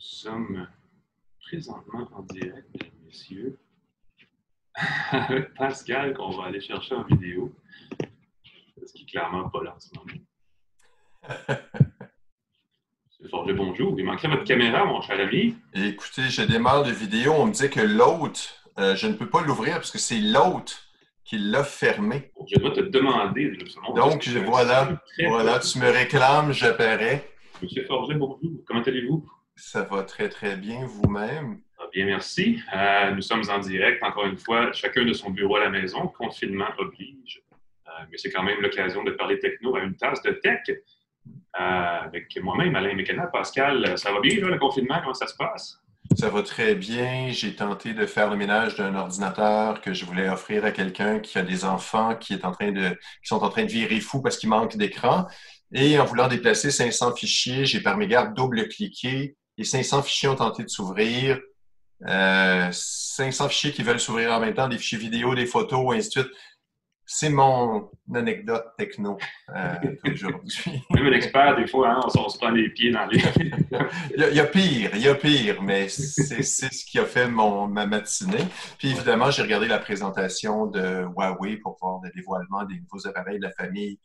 Nous sommes présentement en direct, messieurs, avec Pascal qu'on va aller chercher en vidéo, ce qui est clairement pas là en ce moment. Forger, bonjour. Il manquerait votre caméra, mon cher ami. Écoutez, je démarre la vidéo. On me dit que l'autre, euh, je ne peux pas l'ouvrir parce que c'est l'autre qui l'a fermé. Je dois te demander. Donc, voilà, voilà, tu me réclames, j'apparais. Monsieur Forger, bonjour. Comment allez-vous? Ça va très, très bien vous-même? Bien, merci. Euh, nous sommes en direct, encore une fois, chacun de son bureau à la maison. Confinement oblige. Euh, mais c'est quand même l'occasion de parler techno à une tasse de tech. Euh, avec moi-même, Alain Mécana. Pascal, ça va bien, le confinement? Comment ça se passe? Ça va très bien. J'ai tenté de faire le ménage d'un ordinateur que je voulais offrir à quelqu'un qui a des enfants qui, est en train de, qui sont en train de virer fou parce qu'il manque d'écran. Et en voulant déplacer 500 fichiers, j'ai par mégarde double-cliqué. Les 500 fichiers ont tenté de s'ouvrir. Euh, 500 fichiers qui veulent s'ouvrir en même temps, des fichiers vidéo, des photos, et ainsi de suite. C'est mon anecdote techno euh, d'aujourd'hui. Même un expert, des fois, hein, on, se prend les pieds dans les... il, y a, pire, il y a pire, mais c'est ce qui a fait mon, ma matinée. Puis évidemment, j'ai regardé la présentation de Huawei pour voir le dévoilement des nouveaux appareils de la famille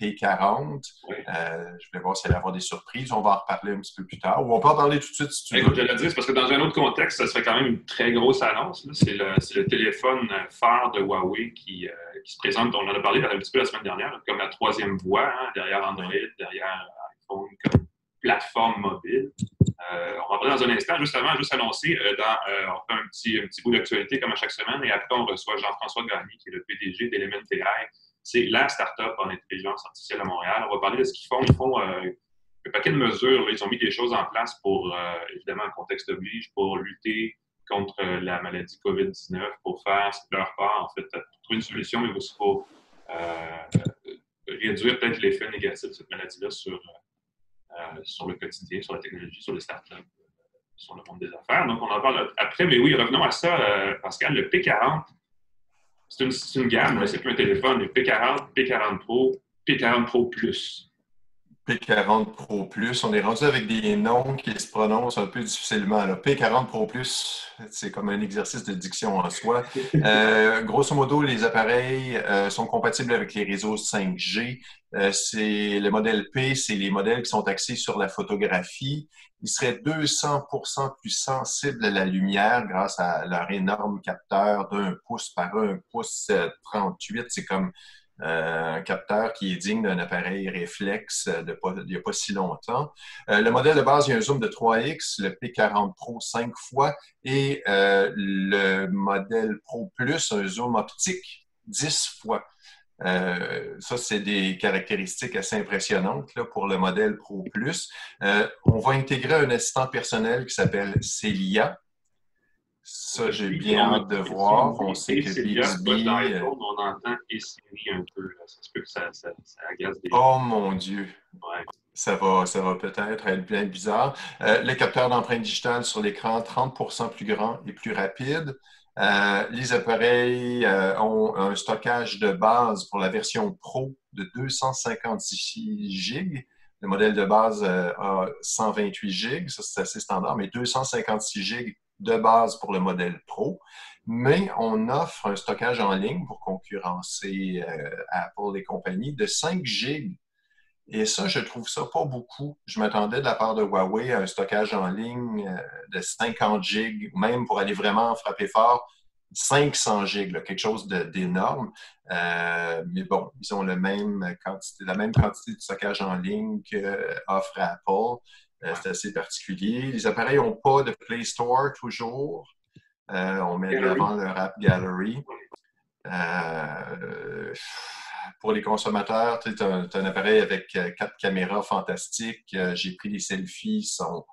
P40. Euh, je vais voir s'il va y avoir des surprises. On va en reparler un petit peu plus tard. Ou on peut en parler tout de suite si tu Écoute, je le dire, parce que dans un autre contexte, ça serait quand même une très grosse annonce. C'est le, téléphone phare de Huawei qui, euh, qui, se présente. On en a parlé un petit peu la semaine dernière, comme la troisième voie hein, derrière Android, derrière iPhone, comme plateforme mobile. Euh, on va parler dans un instant, juste avant, juste annoncer, dans, on fait un petit, un petit bout d'actualité comme à chaque semaine, et après on reçoit Jean-François Gagné, qui est le PDG d'Element AI, c'est la start-up en intelligence artificielle à Montréal. On va parler de ce qu'ils font. Ils font euh, un paquet de mesures. Ils ont mis des choses en place pour, euh, évidemment, en contexte oblige, pour lutter contre euh, la maladie COVID-19, pour faire leur part, en fait, pour trouver une solution, mais aussi pour réduire peut-être l'effet négatif de cette maladie-là sur, sur le quotidien, sur la technologie, sur les start-up, sur le monde des affaires. Donc, on en parle après. Mais oui, revenons à ça, Pascal. Le P40, c'est une, gamme, c'est plus un téléphone. P40, P40 Pro, P40 Pro Plus. P40 Pro Plus, on est rendu avec des noms qui se prononcent un peu difficilement. P40 Pro Plus, c'est comme un exercice de diction en soi. Euh, grosso modo, les appareils euh, sont compatibles avec les réseaux 5G. Euh, c'est le modèle P, c'est les modèles qui sont axés sur la photographie ils seraient 200% plus sensibles à la lumière grâce à leur énorme capteur d'un pouce par un pouce 38. C'est comme un capteur qui est digne d'un appareil réflexe de pas, il n'y a pas si longtemps. Euh, le modèle de base, il y a un zoom de 3x, le P40 Pro 5 fois, et euh, le modèle Pro Plus, un zoom optique 10 fois. Euh, ça, c'est des caractéristiques assez impressionnantes là, pour le modèle Pro Plus. Euh, on va intégrer un assistant personnel qui s'appelle Celia. Ça, j'ai bien hâte de voir. On sait que Bixby... Euh, on entend un peu. Ça se peut que ça, ça, agace des... Oh mon Dieu! Ça va, ça va peut-être être bien bizarre. le capteur d'empreinte digitale sur l'écran, 30% plus grand et plus rapide. Euh, les appareils euh, ont un stockage de base pour la version Pro de 256 GB. Le modèle de base euh, a 128 GB, ça c'est assez standard, mais 256 GB de base pour le modèle Pro. Mais on offre un stockage en ligne pour concurrencer Apple et compagnie de 5 GB et ça, je trouve ça pas beaucoup. Je m'attendais de la part de Huawei à un stockage en ligne euh, de 50 gigs, même pour aller vraiment frapper fort, 500 gigs, quelque chose d'énorme. Euh, mais bon, ils ont même quantité, la même quantité de stockage en ligne qu'offre Apple. Euh, c'est assez particulier. Les appareils n'ont pas de Play Store toujours. on met avant leur App Gallery pour les consommateurs, tu as, un appareil avec euh, quatre caméras fantastiques. Euh, j'ai pris des selfies, ils sont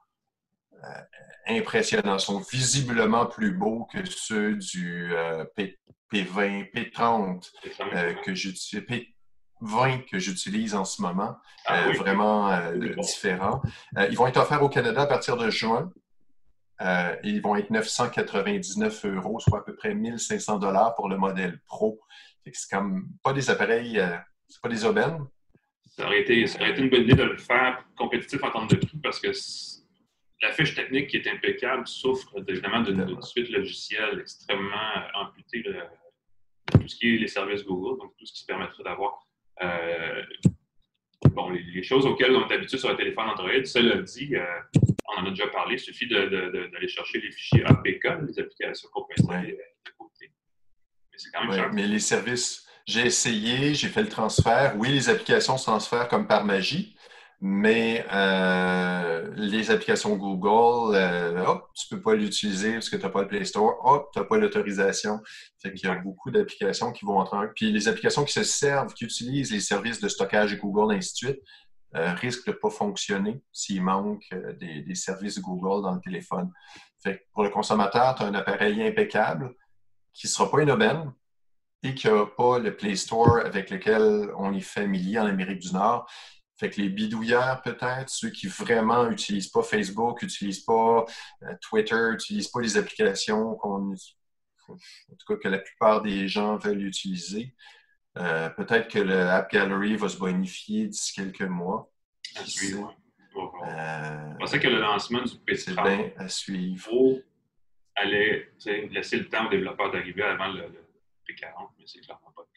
euh, impressionnants, sont visiblement plus beaux que ceux du P, 20 P30 que j'utilise. P20 que j'utilise en ce moment, ah vraiment différents. ils vont être offerts au Canada à partir de juin. ils vont être 999 euros, soit à peu près 1500 dollars pour le modèle Pro. C'est comme pas des appareils, euh, c'est pas des aubaines. Ça aurait, été, ça aurait été une bonne idée de le faire compétitif en termes de prix parce que la fiche technique qui est impeccable souffre évidemment d'une suite logicielle extrêmement amputée de tout ce qui est les services Google, donc tout ce qui permettrait d'avoir bon, les, choses auxquelles on est habitué sur un téléphone Android. Cela dit, on en a déjà parlé, il suffit d'aller chercher les fichiers APK, les applications qu'on peut installer de côté. Mais c'est quand même cher. Mais les services, j'ai essayé, j'ai fait le transfert. Oui, les applications se transfèrent comme par magie, mais euh, les applications Google, euh, hop, tu ne peux pas l'utiliser parce que tu n'as pas le Play Store, hop, tu n'as pas l'autorisation. Fait qu'il y a beaucoup d'applications qui vont entrer. Puis les applications qui se servent, qui utilisent les services de stockage Google, et ainsi de suite, euh, risquent de ne pas fonctionner s'il manque des, des, services Google dans le téléphone. Fait que pour le consommateur, tu as un appareil impeccable qui ne sera pas une aubaine, et qui n'a pas le Play Store avec lequel on est familier en Amérique du Nord. Fait que les bidouilleurs, peut-être, ceux qui vraiment n'utilisent pas Facebook, n'utilisent pas euh, Twitter, n'utilisent pas les applications qu'on en tout cas que la plupart des gens veulent utiliser. Euh, peut-être que le App Gallery va se bonifier d'ici quelques mois. À suivre. Euh, Je pensais que le lancement du PC bien à suivre. Il aller laisser le temps aux développeurs d'arriver avant le P40, mais c'est clairement pas le cas.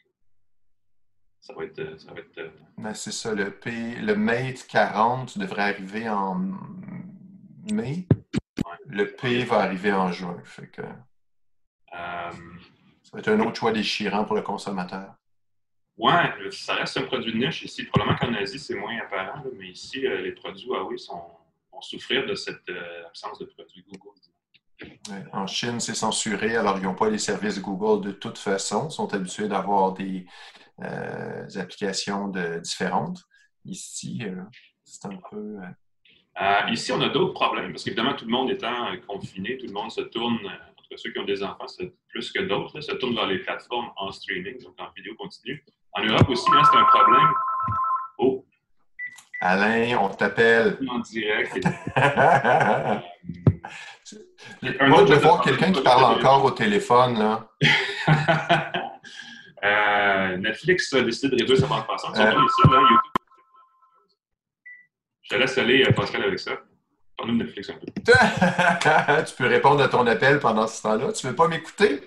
Ça va être. Euh, ça va être euh, ben, c'est ça, le, P, le Mate 40 devrait arriver en mai. Le P va arriver en juin. Fait que, euh, ça va être un autre choix déchirant pour le consommateur. Ouais, ça reste un produit de niche ici. Probablement qu'en Asie, c'est moins apparent, mais ici, les produits Huawei sont, vont souffrir de cette absence de produits Google. En Chine, c'est censuré, alors ils n'ont pas les services Google de toute façon. Ils sont habitués d'avoir des, euh, applications différentes. Ici, euh, c'est un peu. Euh, ici, on a d'autres problèmes, parce qu'évidemment, tout le monde étant confiné, tout le monde se tourne, entre ceux qui ont des enfants, c'est plus que d'autres, se tourne vers les plateformes en streaming, donc en vidéo continue. En Europe aussi, c'est un problème. Oh! Alain, on t'appelle. En direct. Moi, je voir quelqu'un qui parle encore au téléphone, là. euh, Netflix a décidé de réduire sa bande passante. Je te laisse aller, euh, Pascal, avec ça. Parle-nous de Netflix un peu. tu peux répondre à ton appel pendant ce temps-là. Tu veux pas m'écouter?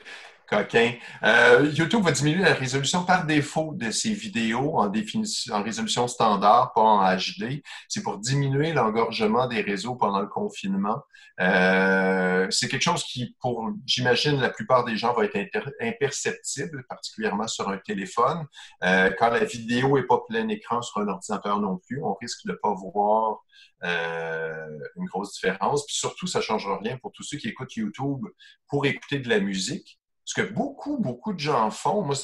Euh, YouTube va diminuer la résolution par défaut de ses vidéos en, définition, en résolution standard, pas en HD. C'est pour diminuer l'engorgement des réseaux pendant le confinement. Euh, c'est quelque chose qui, pour, j'imagine, la plupart des gens va être imperceptible, particulièrement sur un téléphone. Euh, quand la vidéo est pas plein écran sur un ordinateur non plus, on risque de pas voir une grosse différence. Puis surtout, ça ne changera rien pour tous ceux qui écoutent YouTube pour écouter de la musique. Ce que beaucoup, beaucoup de gens font, moi,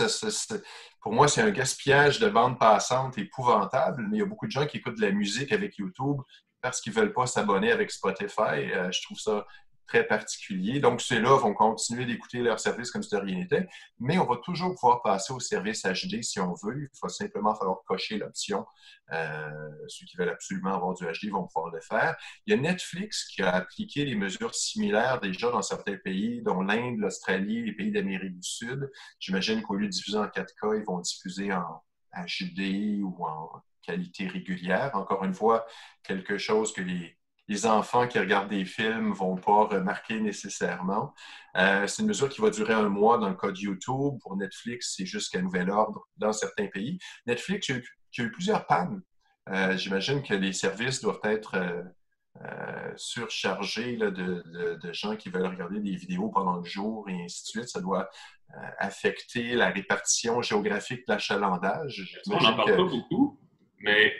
pour moi, c'est un gaspillage de bande passante épouvantable, mais il y a beaucoup de gens qui écoutent de la musique avec YouTube parce qu'ils ne veulent pas s'abonner avec Spotify. Euh, je trouve ça très particulier. Donc, ceux-là vont continuer d'écouter leur service comme si de rien n'était, mais on va toujours pouvoir passer au service HD si on veut. Il va simplement falloir cocher l'option. Euh, ceux qui veulent absolument avoir du HD vont pouvoir le faire. Il y a Netflix qui a appliqué des mesures similaires déjà dans certains pays, dont l'Inde, l'Australie, les pays d'Amérique du Sud. J'imagine qu'au lieu de diffuser en 4K, ils vont diffuser en HD ou en qualité régulière. Encore une fois, quelque chose que les les enfants qui regardent des films ne vont pas remarquer nécessairement. Euh, c'est une mesure qui va durer un mois dans le cas de YouTube. Pour Netflix, c'est jusqu'à nouvel ordre dans certains pays. Netflix, il y a eu, plusieurs pannes. Euh, j'imagine que les services doivent être euh, surchargés de, gens qui veulent regarder des vidéos pendant le jour et ainsi de suite. Ça doit affecter la répartition géographique de l'achalandage. On n'en parle pas beaucoup, mais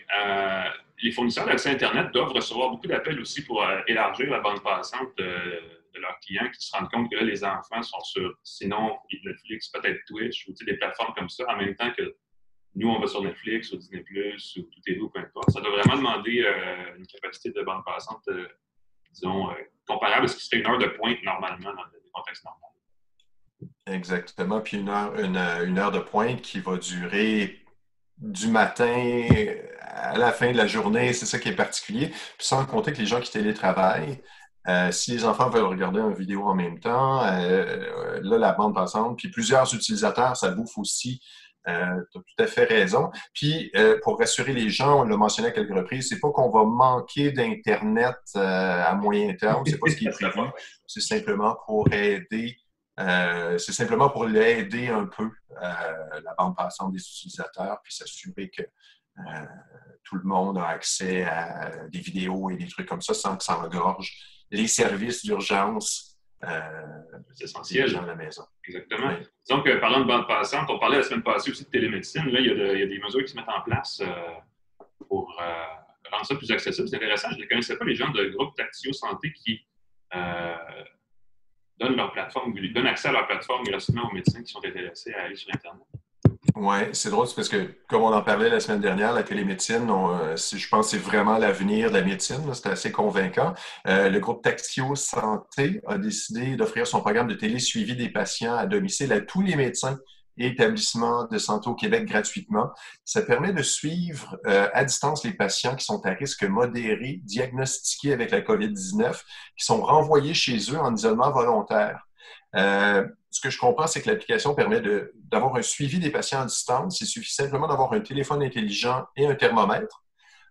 les fournisseurs d'accès Internet doivent recevoir beaucoup d'appels aussi pour euh, élargir la bande passante de, leurs clients qui se rendent compte que là, les enfants sont sur, sinon, Netflix, peut-être Twitch ou des plateformes comme ça, en même temps que nous, on va sur Netflix ou Disney Plus ou tout est où, peu importe. Ça doit vraiment demander euh, une capacité de bande passante, euh, disons, comparable à ce qui serait une heure de pointe normalement dans le contexte normal. Exactement. Puis une heure, une heure de pointe qui va durer du matin à la fin de la journée, c'est ça qui est particulier. Puis sans compter que les gens qui télétravaillent, euh, si les enfants veulent regarder une vidéo en même temps, euh, là, la bande passante, puis plusieurs utilisateurs, ça bouffe aussi Euh, tu as tout à fait raison. Puis, euh, pour rassurer les gens, on l'a mentionné à quelques reprises, c'est pas qu'on va manquer d'Internet euh, à moyen terme, c'est pas ce qui est prévu. C'est simplement pour aider, c'est simplement pour l'aider un peu, la bande passante des utilisateurs, puis s'assurer que tout le monde a accès à des vidéos et des trucs comme ça sans que ça engorge les services d'urgence c'est essentiel. dans la maison. Exactement. Donc, parlant de bande passante, on parlait la semaine passée aussi de télémédecine. Là, il y a, des mesures qui se mettent en place euh, pour euh, rendre ça plus accessible. C'est intéressant. Je ne connaissais pas les gens de groupe Tactio Santé qui euh, donnent leur plateforme, accès à leur plateforme gratuitement aux médecins qui sont intéressés à aller sur Internet. Oui, c'est drôle, parce que, comme on en parlait la semaine dernière, la télémédecine, euh, je pense que c'est vraiment l'avenir de la médecine. C'est assez convaincant. Euh, le groupe Taxio Santé a décidé d'offrir son programme de télésuivi des patients à domicile à tous les médecins et établissements de santé au Québec gratuitement. Ça permet de suivre euh, à distance les patients qui sont à risque modéré, diagnostiqués avec la COVID-19, qui sont renvoyés chez eux en isolement volontaire. Euh, ce que je comprends, c'est que l'application permet d'avoir un suivi des patients à distance. Il suffit simplement d'avoir un téléphone intelligent et un thermomètre.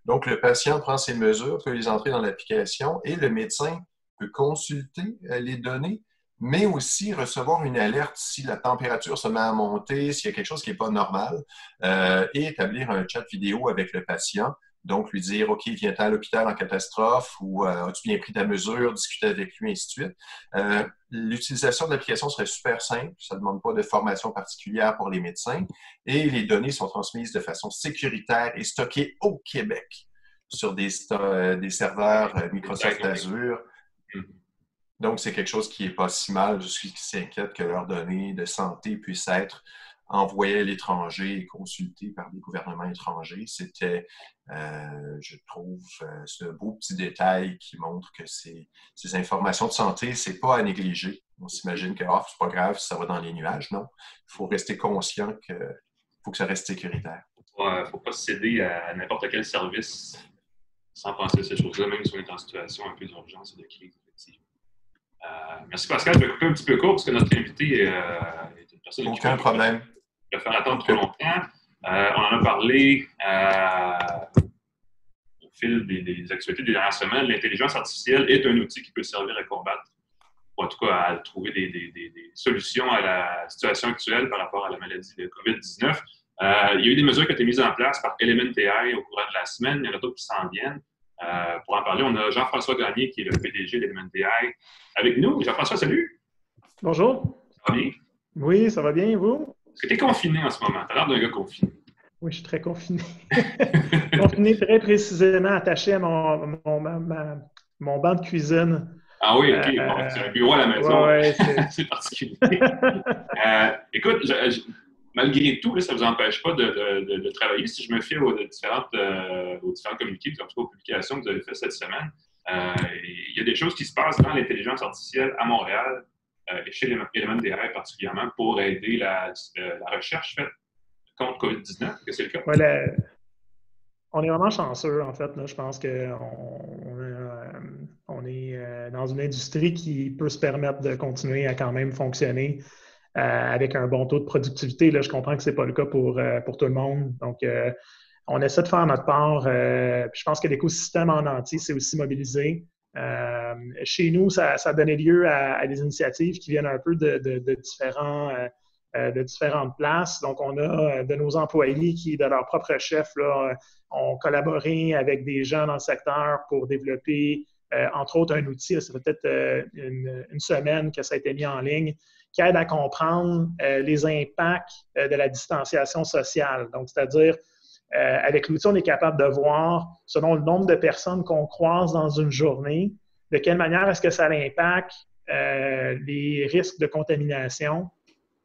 Donc, le patient prend ses mesures, peut les entrer dans l'application et le médecin peut consulter euh, les données, mais aussi recevoir une alerte si la température se met à monter, s'il y a quelque chose qui n'est pas normal, euh, et établir un chat vidéo avec le patient donc, lui dire, OK, viens à l'hôpital en catastrophe ou euh, as-tu bien pris ta mesure, discuter avec lui, ainsi de suite. Euh, l'utilisation de l'application serait super simple. Ça ne demande pas de formation particulière pour les médecins. Et les données sont transmises de façon sécuritaire et stockées au Québec sur des, euh, des serveurs Microsoft Azure. Donc, c'est quelque chose qui n'est pas si mal. Je suis s'inquiète que leurs données de santé puissent être envoyés à l'étranger et consultés par des gouvernements étrangers. C'était, euh, je trouve, euh, c'est un beau petit détail qui montre que ces, informations de santé, c'est pas à négliger. On s'imagine que oh, c'est pas grave si ça va dans les nuages. Non, il faut rester conscient qu'il faut que ça reste sécuritaire. Il ne faut pas céder à n'importe quel service sans penser à ces choses-là, même si on est en situation un peu d'urgence et de crise, effectivement. Euh, merci Pascal. Je vais couper un petit peu court parce que notre invité est une personne. Aucun problème de faire attendre trop longtemps. Euh, on en a parlé euh, au fil des, actualités des dernières semaines. L'intelligence artificielle est un outil qui peut servir à combattre, ou en tout cas à trouver des, solutions à la situation actuelle par rapport à la maladie de COVID-19. Euh, il y a eu des mesures qui ont été mises en place par Element AI au cours de la semaine. Il y en a d'autres qui s'en viennent. Pour en parler, on a Jean-François Gagné, qui est le PDG d'Element AI, avec nous. Jean-François, salut. Bonjour. Ça va bien? Oui, ça va bien, et vous? Est-ce que tu es confiné en ce moment? Tu as l'air d'un gars confiné. Oui, je suis très confiné. confiné très précisément attaché à mon, mon, banc de cuisine. Ah oui, OK. Euh, bon, c'est un bureau à la maison. Ouais, c'est particulier. euh, écoute, malgré tout, ça ne vous empêche pas de, de, travailler. Si je me fie aux différentes, euh, aux différents communiqués, aux publications que vous avez faites cette semaine, euh, il y a des choses qui se passent dans l'intelligence artificielle à Montréal euh, et chez les AI particulièrement pour aider la, la recherche faite contre COVID-19? Est-ce que c'est le cas? on est vraiment chanceux, en fait. Je pense qu'on on est dans une industrie qui peut se permettre de continuer à quand même fonctionner avec un bon taux de productivité. Là, je comprends que ce n'est pas le cas pour, pour tout le monde. Donc, on essaie de faire notre part. je pense que l'écosystème en entier s'est aussi mobilisé. Euh, chez nous, ça, a donné lieu à, des initiatives qui viennent un peu de, différents, euh, euh, de différentes places. Donc, on a de nos employés qui, de leur propre chef, ont collaboré avec des gens dans le secteur pour développer, entre autres, un outil. ça fait peut-être une, une, semaine que ça a été mis en ligne qui aide à comprendre les impacts de la distanciation sociale. Donc, c'est-à-dire euh, avec l'outil, on est capable de voir, selon le nombre de personnes qu'on croise dans une journée, de quelle manière est-ce que ça impacte euh, les risques de contamination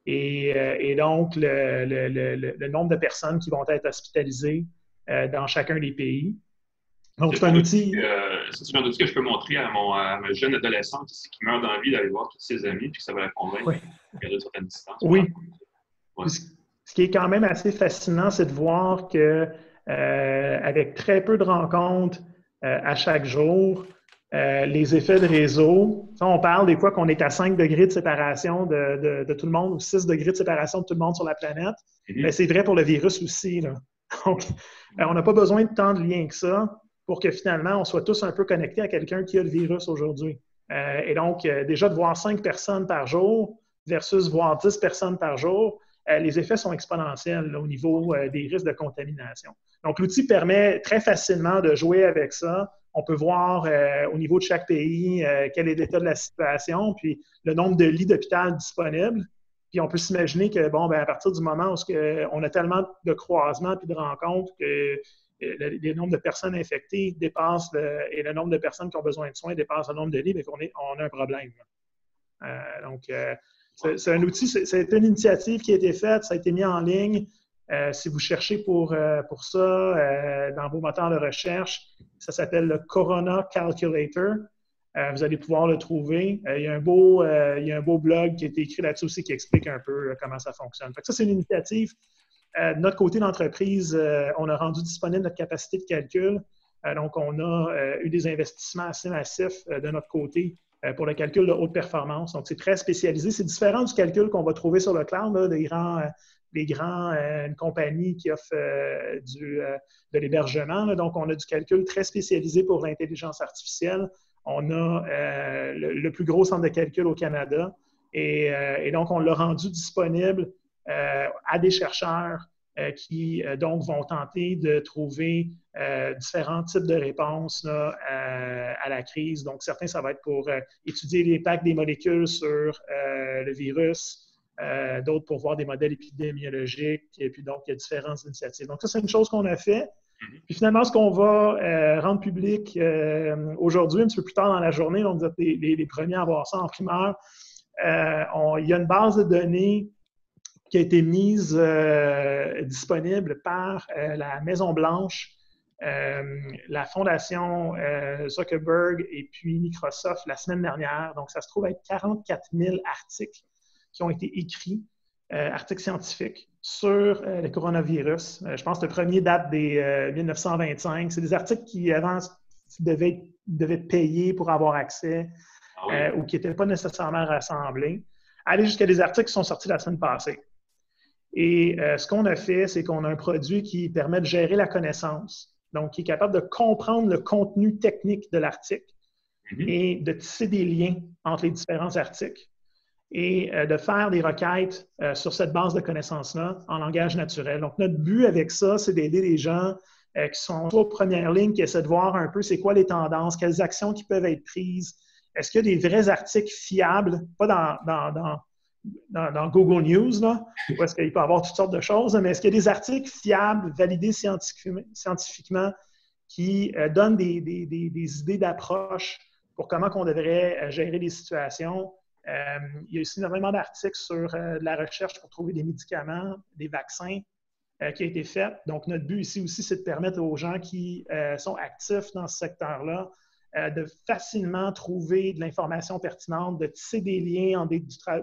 et, euh, donc le, nombre de personnes qui vont être hospitalisées dans chacun des pays. Donc, c'est un outil. c'est un outil que je peux montrer à, mon, ma jeune adolescente qui meurt d'envie d'aller voir tous ses amis, puis ça va la convaincre de garder une certaine distance. Oui. Ce qui est quand même assez fascinant, c'est de voir que euh, avec très peu de rencontres euh, à chaque jour, Euh, les effets de réseau, on parle des fois qu'on est à 5 degrés de séparation de, tout le monde ou 6 degrés de séparation de tout le monde sur la planète. mais ben, c'est vrai pour le virus aussi. Donc, euh, on n'a pas besoin de tant de liens que ça pour que finalement on soit tous un peu connectés à quelqu'un qui a le virus aujourd'hui. Euh, et donc, déjà de voir 5 personnes par jour versus voir 10 personnes par jour, les effets sont exponentiels au niveau des risques de contamination. Donc, l'outil permet très facilement de jouer avec ça on peut voir euh, au niveau de chaque pays euh, quel est l'état de la situation, puis le nombre de lits d'hôpital disponibles. Puis on peut s'imaginer que, bon, ben, à partir du moment où on a tellement de croisements puis de rencontres que euh, le, nombre de personnes infectées dépasse et le nombre de personnes qui ont besoin de soins dépasse le nombre de lits, bien qu'on on a un problème. donc, c'est un outil, c'est une initiative qui a été faite, ça a été mis en ligne. Euh, si vous cherchez pour, euh, pour ça euh, dans vos moteurs de recherche, ça s'appelle le Corona Calculator. vous allez pouvoir le trouver. il, y a un beau, il y a un beau blog qui a été écrit là-dessus aussi qui explique un peu comment ça fonctionne. ça, c'est une initiative. De notre côté d'entreprise, on a rendu disponible notre capacité de calcul. donc, on a eu des investissements assez massifs de notre côté pour le calcul de haute performance. Donc, c'est très spécialisé. C'est différent du calcul qu'on va trouver sur le cloud, des grands les grands euh, qui offrent euh, du, euh, de l'hébergement. Donc, on a du calcul très spécialisé pour l'intelligence artificielle. On a le, plus gros centre de calcul au Canada. Et, donc, on l'a rendu disponible à des chercheurs qui donc vont tenter de trouver différents types de réponses à la crise. Donc, certains, ça va être pour étudier l'impact des molécules sur le virus, euh, d'autres pour voir des modèles épidémiologiques, et puis donc il y a différentes initiatives. Donc ça, c'est une chose qu'on a fait. Mhm. Puis finalement, ce qu'on va euh, rendre public euh, aujourd'hui, un petit peu plus tard dans la journée, donc vous êtes les, premiers à voir ça en primeur, il y a une base de données qui a été mise disponible par la Maison-Blanche, la Fondation Zuckerberg et puis Microsoft la semaine dernière. Donc, ça se trouve être 44 000 articles qui ont été écrits, euh, articles scientifiques, sur euh, le coronavirus. Euh, je pense que le premier date des 1925. C'est des articles qui, avant, devaient, devaient payer pour avoir accès ah ou qui n'étaient pas nécessairement rassemblés. Aller jusqu'à des articles qui sont sortis la semaine passée. Et ce qu'on a fait, c'est qu'on a un produit qui permet de gérer la connaissance, donc qui est capable de comprendre le contenu technique de l'article mm-hmm. et de tisser des liens entre les différents articles et euh, de faire des requêtes euh, sur cette base de connaissances-là en langage naturel. Donc, notre but avec ça, c'est d'aider les gens euh, qui sont aux premières lignes, qui essaient de voir un peu c'est quoi les tendances, quelles actions qui peuvent être prises. Est-ce qu'il y a des vrais articles fiables, pas dans, dans, Google News, là, où est-ce qu'il peut avoir toutes sortes de choses, mais est-ce qu'il y a des articles fiables, validés scientifiquement, qui donnent des, idées d'approche pour comment on devrait gérer les situations? Euh, il y a aussi énormément d'articles sur euh, la recherche pour trouver des médicaments, des vaccins euh, qui a été fait. Donc, notre but ici aussi, c'est de permettre aux gens qui sont actifs dans ce secteur-là de facilement trouver de l'information pertinente, de tisser des liens entre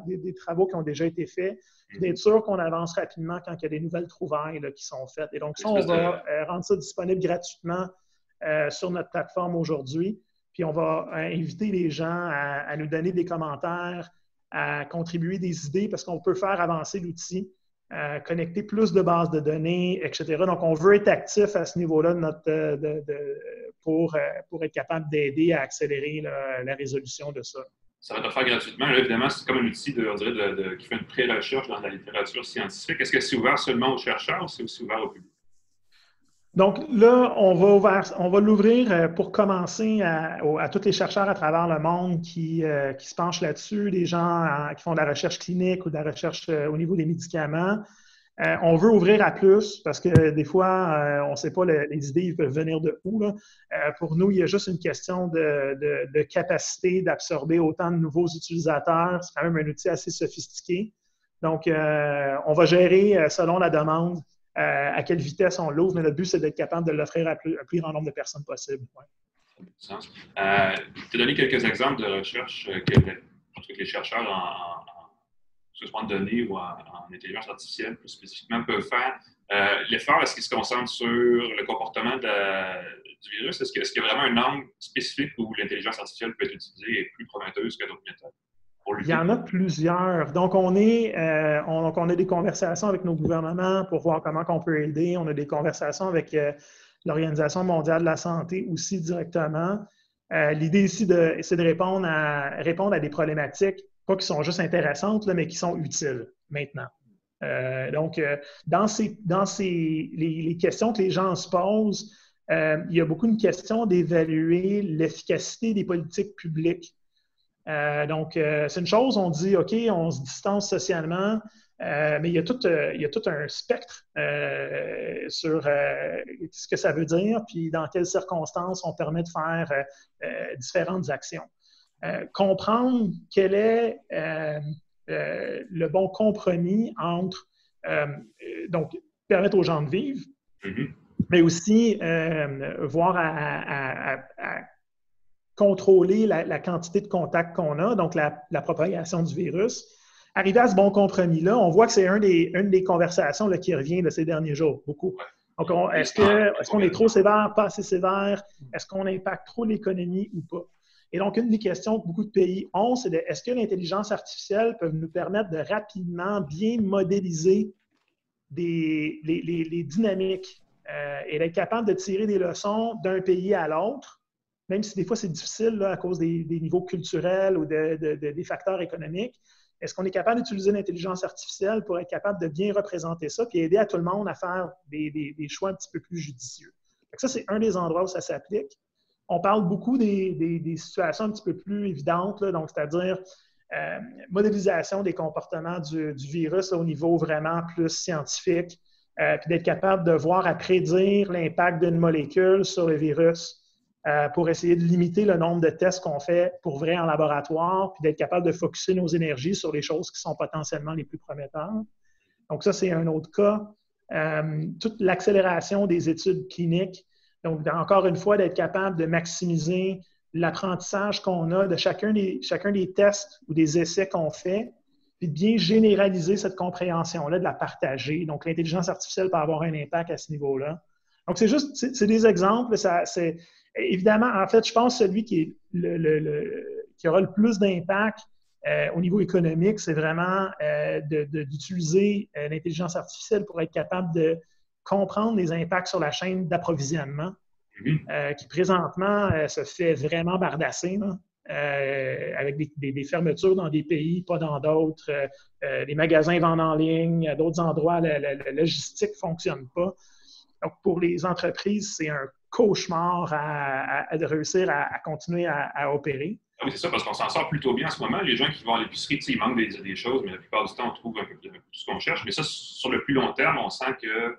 des, travaux qui ont déjà été faits, d'être sûr qu'on avance rapidement quand il y a des nouvelles trouvailles qui sont faites. Et donc, ça, on va rendre ça disponible gratuitement sur notre plateforme aujourd'hui. Puis on va euh, inviter les gens à, nous donner des commentaires, à contribuer des idées parce qu'on peut faire avancer l'outil, euh, connecter plus de bases de données, etc. Donc, on veut être actif à ce niveau-là euh, pour, pour être capable d'aider à accélérer la, résolution de ça. Ça va être faire gratuitement. évidemment, c'est comme un outil qui fait une pré-recherche dans la littérature scientifique. Est-ce que c'est ouvert seulement aux chercheurs ou c'est aussi ouvert au public? Donc là, on va, l'ouvrir euh, pour commencer à, tous les chercheurs à travers le monde qui, euh, se penchent là-dessus, des gens euh, qui font de la recherche clinique ou de la recherche au niveau des médicaments. on veut ouvrir à plus parce que des fois, on ne sait pas les idées peuvent venir de où. pour nous, il y a juste une question de capacité d'absorber autant de nouveaux utilisateurs. C'est quand même un outil assez sophistiqué. Donc, on va gérer selon la demande euh, à quelle vitesse on l'ouvre, mais le but, c'est d'être capable de l'offrir à plus, plus, grand nombre de personnes possible. Ouais. Euh, tu as donné quelques exemples de recherche euh, que, que, les chercheurs en, soit en données ou en, intelligence artificielle plus spécifiquement peuvent faire. Euh, L'effort, est-ce qu'il se concentre sur le comportement du virus? Est-ce qu'il y a vraiment un angle spécifique où l'intelligence artificielle peut être utilisée et plus prometteuse que d'autres méthodes? Il y en a plusieurs. Donc, on, est, euh, on, on, a des conversations avec nos gouvernements pour voir comment on peut aider. On a des conversations avec euh, l'Organisation mondiale de la santé aussi directement. Euh, l'idée ici, c'est de répondre à, répondre à des problématiques, pas qui sont juste intéressantes, mais qui sont utiles maintenant. donc, dans, ces, dans ces, les, questions que les gens se posent, il y a beaucoup de questions d'évaluer l'efficacité des politiques publiques euh, donc, euh, c'est une chose, on dit, OK, on se distance socialement, euh, mais il y, a tout, il y, a tout, un spectre sur ce que ça veut dire, puis dans quelles circonstances on permet de faire différentes actions. comprendre quel est le bon compromis entre, donc, permettre aux gens de vivre, mm-hmm. mais aussi voir à, à contrôler la, quantité de contacts qu'on a, donc la, propagation du virus. Arriver à ce bon compromis-là, on voit que c'est un des, une des conversations là, qui revient de ces derniers jours, beaucoup. Donc, est-ce qu'on est, est trop sévère, pas assez sévère? Est-ce qu'on impacte trop l'économie ou pas? Et donc, une des questions que beaucoup de pays ont, c'est est-ce que l'intelligence artificielle peut nous permettre de rapidement bien modéliser des, les, dynamiques euh, et d'être capable de tirer des leçons d'un pays à l'autre? Même si des fois c'est difficile à cause des, niveaux culturels ou des facteurs économiques, est-ce qu'on est capable d'utiliser l'intelligence artificielle pour être capable de bien représenter ça et aider à tout le monde à faire des, choix un petit peu plus judicieux? ça, c'est un des endroits où ça s'applique. On parle beaucoup des, situations un petit peu plus évidentes, donc c'est-à-dire euh, modélisation des comportements du, virus au niveau vraiment plus scientifique, euh, puis d'être capable de voir à prédire l'impact d'une molécule sur le virus euh, pour essayer de limiter le nombre de tests qu'on fait pour vrai en laboratoire, puis d'être capable de focuser nos énergies sur les choses qui sont potentiellement les plus prometteurs. Donc, ça, c'est un autre cas. Euh, toute l'accélération des études cliniques. Donc, encore une fois, d'être capable de maximiser l'apprentissage qu'on a de chacun des, chacun des tests ou des essais qu'on fait, puis de bien généraliser cette compréhension-là, de la partager. Donc, l'intelligence artificielle peut avoir un impact à ce niveau-là. Donc, c'est juste, c'est des exemples. Ça, c'est, Évidemment, en fait, je pense que celui qui, qui aura le plus d'impact euh, au niveau économique, c'est vraiment euh, d'utiliser euh, l'intelligence artificielle pour être capable de comprendre les impacts sur la chaîne d'approvisionnement, qui présentement se fait vraiment bardasser. avec des, fermetures dans des pays, pas dans d'autres. les magasins vendent en ligne, à d'autres endroits, la, logistique ne fonctionne pas. Donc, pour les entreprises, c'est un cauchemar à, réussir à, continuer à, opérer. Ah oui, c'est ça, parce qu'on s'en sort plutôt bien en ce moment. Les gens qui vont à l'épicerie, ils manquent des, choses, mais la plupart du temps, on trouve un peu tout ce qu'on cherche. Mais ça, sur le plus long terme, on sent que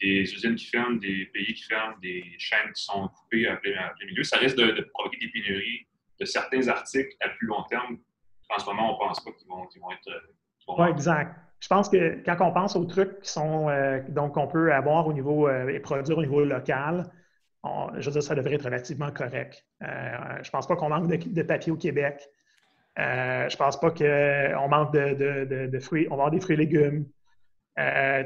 des usines qui ferment, des pays qui ferment, des chaînes qui sont coupées à plein, milieu, ça risque de, provoquer des pénuries de certains articles à plus long terme. En ce moment, on ne pense pas qu'ils vont, être. Oui, exact. Je pense que quand on pense aux trucs qui sont euh, donc qu'on peut avoir au niveau euh, et produire au niveau local, je veux dire, ça devrait être relativement correct. Euh, je ne pense pas qu'on manque de, papier au Québec. Euh, je ne pense pas qu'on manque de, fruits. On avoir des fruits et légumes. Euh,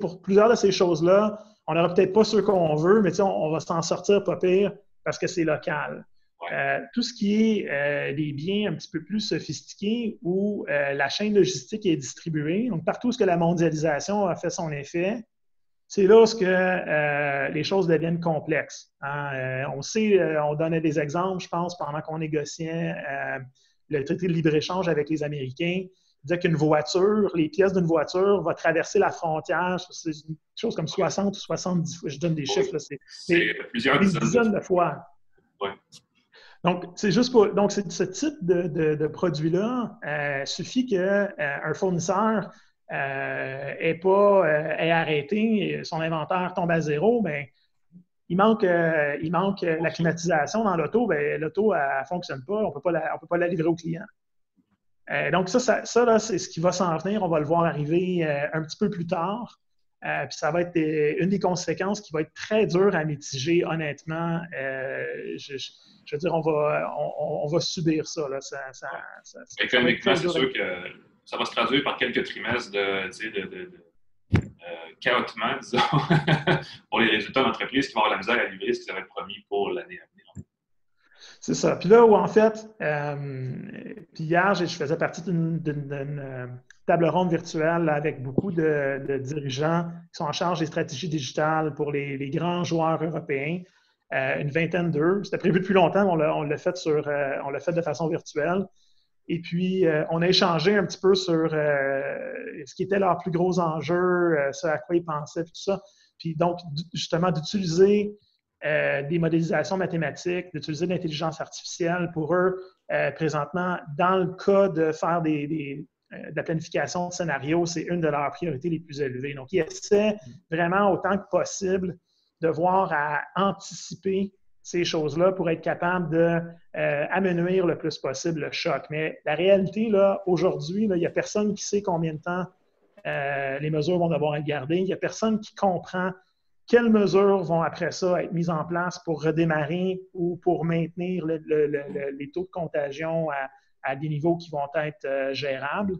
pour plusieurs de ces choses-là, on n'aura peut-être pas ce qu'on veut, mais on, va s'en sortir pas pire parce que c'est local. tout ce qui est des biens un petit peu plus sophistiqués où la chaîne logistique est distribuée, donc partout où la mondialisation a fait son effet, c'est là où euh, les choses deviennent complexes. Hein. Euh, on sait, euh, on donnait des exemples, je pense, pendant qu'on négociait le traité de libre-échange avec les Américains. Disait qu'une voiture, les pièces d'une voiture vont traverser la frontière, c'est une chose comme 60 ou 70 fois, je donne des chiffres, c'est plusieurs dizaines, de fois. Donc, c'est juste pour. Donc, ce type de, de, produit-là suffit qu'un fournisseur euh, est pas euh, est arrêté, son inventaire tombe à zéro, ben, il manque, euh, il manque la climatisation dans l'auto, ben, l'auto ne fonctionne pas, on ne peut pas la livrer au client. donc, ça, ça, c'est ce qui va s'en venir. On va le voir arriver un petit peu plus tard. puis ça va être une des conséquences qui va être très dure à mitiger, honnêtement. Je, veux dire, on va, on, va subir ça. Là. ça, ça, Économiquement, c'est sûr que ça va se traduire par quelques trimestres de, de, de, chaotement, disons, pour les résultats d'entreprise qui vont avoir la misère à livrer ce qu'ils avaient promis pour l'année à venir. C'est ça. Puis là où, en fait, puis hier, je faisais partie d'une table ronde virtuelle avec beaucoup de, dirigeants qui sont en charge des stratégies digitales pour les, grands joueurs européens. Euh, une vingtaine d'eux. C'était prévu depuis longtemps, euh, on l'a fait de façon virtuelle. Et puis, euh, on a échangé un petit peu sur ce qui était leurs plus gros enjeux, ce à quoi ils pensaient, tout ça. Puis donc, justement, d'utiliser des modélisations mathématiques, d'utiliser l'intelligence artificielle pour eux, présentement, dans le cas de faire des, de la planification de scénarios, c'est une de leurs priorités les plus élevées. Donc, ils essaient vraiment autant que possible de voir à anticiper ces choses-là pour être capable d'amenuire euh, le plus possible le choc. Mais la réalité, là, aujourd'hui, il n'y a personne qui sait combien de temps euh, les mesures vont devoir être gardées. Il n'y a personne qui comprend quelles mesures vont après ça être mises en place pour redémarrer ou pour maintenir les taux de contagion à, des niveaux qui vont être euh, gérables.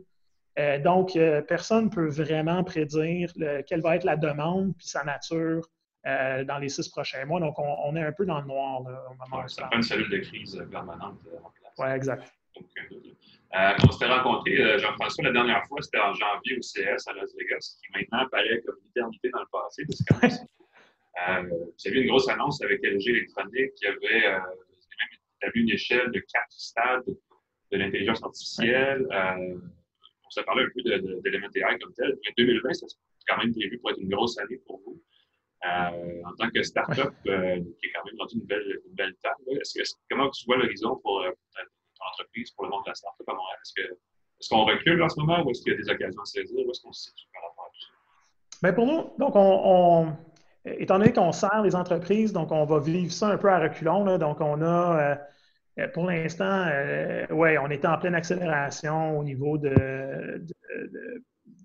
donc, personne ne peut vraiment prédire quelle va être la demande puis sa nature euh, dans les six prochains mois. Donc, on, est un peu dans le noir au moment où ça prend une cellule de crise permanente euh, en place. Oui, exact. Euh, on s'était rencontré, Jean-François, la dernière fois, c'était en janvier au CS à Las Vegas, qui maintenant apparaît comme une éternité dans le passé. Parce que, vous avez une grosse annonce avec LG Électronique qui avait même établi une échelle de quatre stades de l'intelligence artificielle. on s'est parlé un peu d'élémentaire comme tel. Mais 2020, c'est quand même prévu pour être une grosse année pour vous. Euh, en tant que start-up, euh, qui est quand même dans une belle, une belle table, comment tu vois l'horizon pour euh, ton entreprise, pour le monde de la start-up à Montréal? Est-ce qu'on recule en ce moment ou est-ce qu'il y a des occasions à saisir? Où est-ce qu'on se situe par rapport à tout ça? Bien, pour nous, donc, on, étant donné qu'on sert les entreprises, donc on va vivre ça un peu à reculons. donc, on a, pour l'instant, ouais, on est en pleine accélération au niveau de,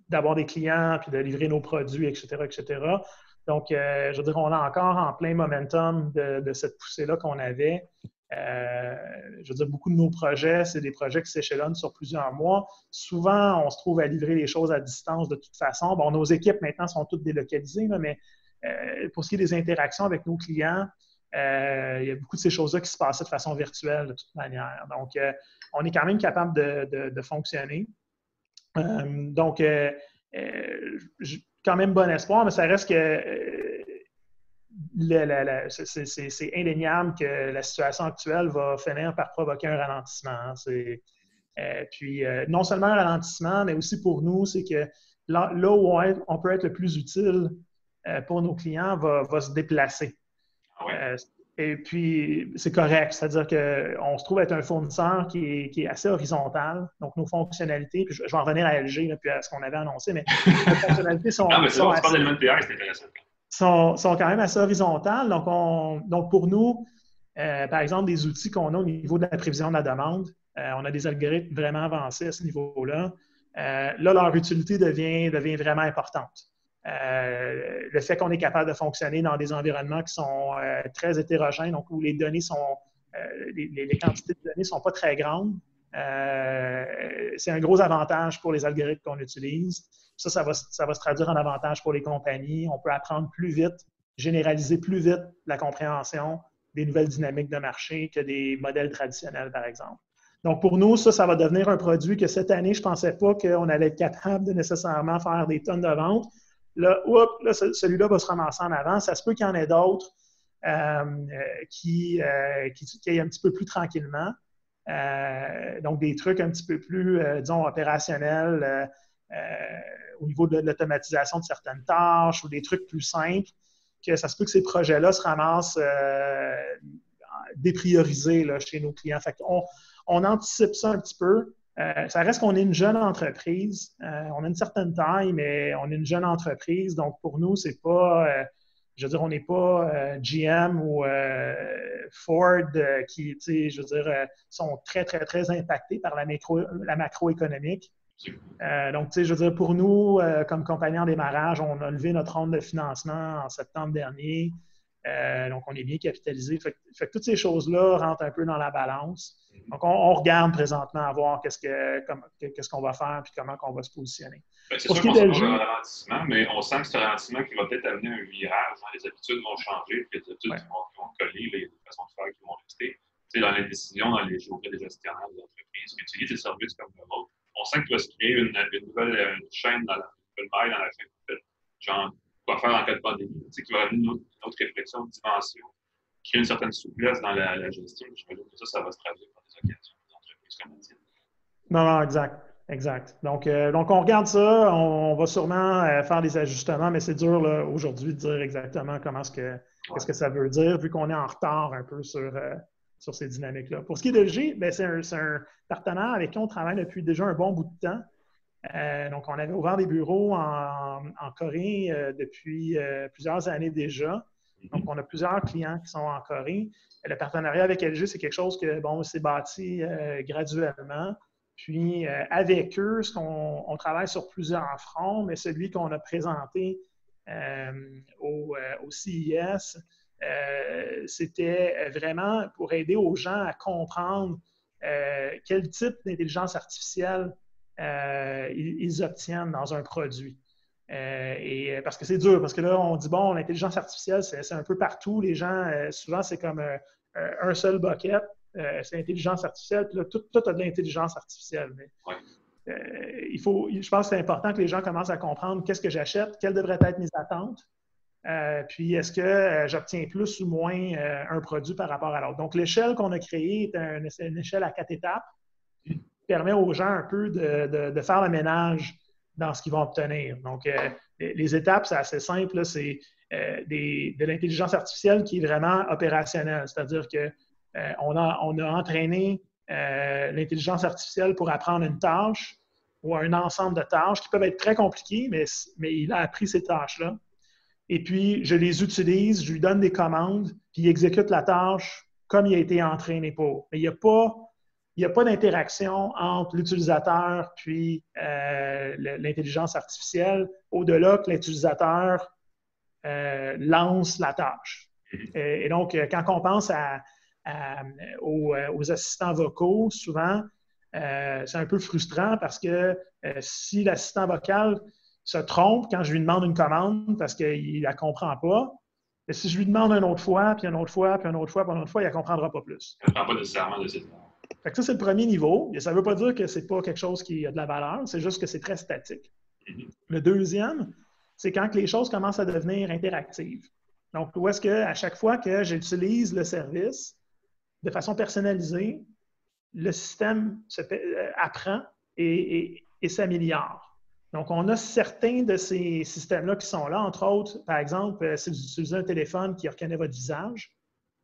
d'avoir des clients, puis de livrer nos produits, etc., etc. Donc, euh, je veux dire, on est encore en plein momentum de, cette poussée-là qu'on avait. Euh, je veux dire, beaucoup de nos projets, c'est des projets qui s'échelonnent sur plusieurs mois. Souvent, on se trouve à livrer les choses à distance de toute façon. Bon, nos équipes maintenant sont toutes délocalisées, mais euh, pour ce qui est des interactions avec nos clients, il y a beaucoup de ces choses-là qui se passaient de façon virtuelle de toute manière. Donc, on est quand même capable de, fonctionner. donc, je, quand même bon espoir, mais ça reste que euh, c'est indéniable que la situation actuelle va finir par provoquer un ralentissement. Hein. Euh, puis, euh, non seulement un ralentissement, mais aussi pour nous, c'est que là, où on, peut être le plus utile pour nos clients va, va se déplacer. Ah et puis, c'est correct. C'est-à-dire qu'on se trouve être un fournisseur qui est, qui est, assez horizontal. Donc, nos fonctionnalités, puis je, vais en revenir à LG, puis à ce qu'on avait annoncé, mais nos fonctionnalités sont. Ah, mais c'est bon, assez, intéressant. Sont, sont, quand même assez horizontales. Donc, on, donc pour nous, euh, par exemple, des outils qu'on a au niveau de la prévision de la demande, euh, on a des algorithmes vraiment avancés à ce niveau-là. Euh, là, leur utilité devient, devient vraiment importante. Euh, le fait qu'on est capable de fonctionner dans des environnements qui sont euh, très hétérogènes, donc où les données sont, euh, les, quantités de données ne sont pas très grandes, c'est un gros avantage pour les algorithmes qu'on utilise. Ça, ça va, ça va se traduire en avantage pour les compagnies. On peut apprendre plus vite, généraliser plus vite la compréhension des nouvelles dynamiques de marché que des modèles traditionnels, par exemple. Donc, pour nous, ça, ça va devenir un produit que cette année, je ne pensais pas qu'on allait être capable de nécessairement faire des tonnes de ventes. Là, celui-là va se ramasser en avant. Ça se peut qu'il y en ait d'autres euh, qui, euh, qui, qui, aillent un petit peu plus tranquillement. Euh, donc, des trucs un petit peu plus, disons, opérationnels au niveau de l'automatisation de certaines tâches ou des trucs plus simples, que ça se peut que ces projets-là se ramassent dépriorisés chez nos clients. Fait on, on anticipe ça un petit peu. Euh, ça reste qu'on est une jeune entreprise. Euh, on a une certaine taille, mais on est une jeune entreprise. Donc, pour nous, c'est pas, euh, je veux dire, on n'est pas GM ou Ford qui, tu sais, je veux dire, sont très, très, très impactés par la, macro, la macroéconomique. donc, tu sais, je veux dire, pour nous, comme compagnie en démarrage, on a levé notre ronde de financement en septembre dernier. Euh, donc, on est bien capitalisé. Fait, que toutes ces choses-là rentrent un peu dans la balance. Donc, on, regarde présentement à voir qu'est-ce qu'on va faire et comment on va se positionner. Ben, c'est sûr qu'on sent un ralentissement, mais on sent que c'est un ralentissement qui va peut-être amener un virage. Hein. Les habitudes vont changer, puis les habitudes vont, coller, les façons de faire qui vont rester. Tu sais, dans les décisions, dans les jours des gestionnaires des entreprises qui utilisent des services comme le vôtre, on sent qu'il va se créer une, nouvelle euh, chaîne dans la, une maille dans la chaîne. Genre, quoi faire en cas de pandémie, tu sais, qui va amener une autre, une autre réflexion, une dimension, créer une certaine souplesse dans la, gestion. J'imagine que ça, ça va se traduire par des occasions des entreprises comme la Non, non, exact. Exact. Donc, euh, donc, on regarde ça. On, va sûrement euh, faire des ajustements, mais c'est dur aujourd'hui de dire exactement comment ce que, qu'est-ce que ça veut dire, vu qu'on est en retard un peu sur, euh, sur ces dynamiques-là. Pour ce qui est de G, ben, c'est, un, partenaire avec qui on travaille depuis déjà un bon bout de temps. Donc, on avait ouvert des bureaux en, Corée depuis plusieurs années déjà. Donc, on a plusieurs clients qui sont en Corée. Le partenariat avec LG, c'est quelque chose que, bon, s'est bâti graduellement. Puis, avec eux, on, travaille sur plusieurs fronts, mais celui qu'on a présenté au, au, CIS, c'était vraiment pour aider aux gens à comprendre quel type d'intelligence artificielle euh, ils, obtiennent dans un produit. Euh, et, parce que c'est dur, parce que là, on dit, bon, l'intelligence artificielle, c'est un peu partout. Les gens, euh, souvent, c'est comme un seul bucket. c'est l'intelligence artificielle. Puis là, tout, tout a de l'intelligence artificielle. il faut, je pense que c'est important que les gens commencent à comprendre qu'est-ce que j'achète, quelles devraient être mes attentes. puis, est-ce que j'obtiens plus ou moins un produit par rapport à l'autre? Donc, l'échelle qu'on a créée est une échelle à quatre étapes permet aux gens un peu de, faire le ménage dans ce qu'ils vont obtenir. Donc, euh, les étapes, c'est assez simple. C'est euh, de l'intelligence artificielle qui est vraiment opérationnelle. C'est-à-dire qu'on euh, a, on a entraîné l'intelligence artificielle pour apprendre une tâche ou un ensemble de tâches qui peuvent être très compliquées, mais, mais il a appris ces tâches-là. Et puis, je les utilise, je lui donne des commandes, puis il exécute la tâche comme il a été entraîné pour. Mais il n'y a pas il n'y a pas d'interaction entre l'utilisateur puis euh, l'intelligence artificielle au-delà que l'utilisateur euh, lance la tâche. Mm-hmm. Et, donc, euh, quand on pense aux, assistants vocaux, souvent, c'est un peu frustrant parce que si l'assistant vocal se trompe quand je lui demande une commande parce qu'il ne la comprend pas, et si je lui demande une autre fois, puis une autre fois, puis une autre fois, puis une autre fois, il ne comprendra pas plus. Il ne comprend pas nécessairement de cette ça, c'est le premier niveau. Et ça ne veut pas dire que ce n'est pas quelque chose qui a de la valeur, c'est juste que c'est très statique. Le deuxième, c'est quand les choses commencent à devenir interactives. Donc, où est-ce qu'à chaque fois que j'utilise le service de façon personnalisée, le système euh, apprend et, s'améliore. Donc, on a certains de ces systèmes-là qui sont là. Entre autres, par exemple, euh, si vous utilisez un téléphone qui reconnaît votre visage,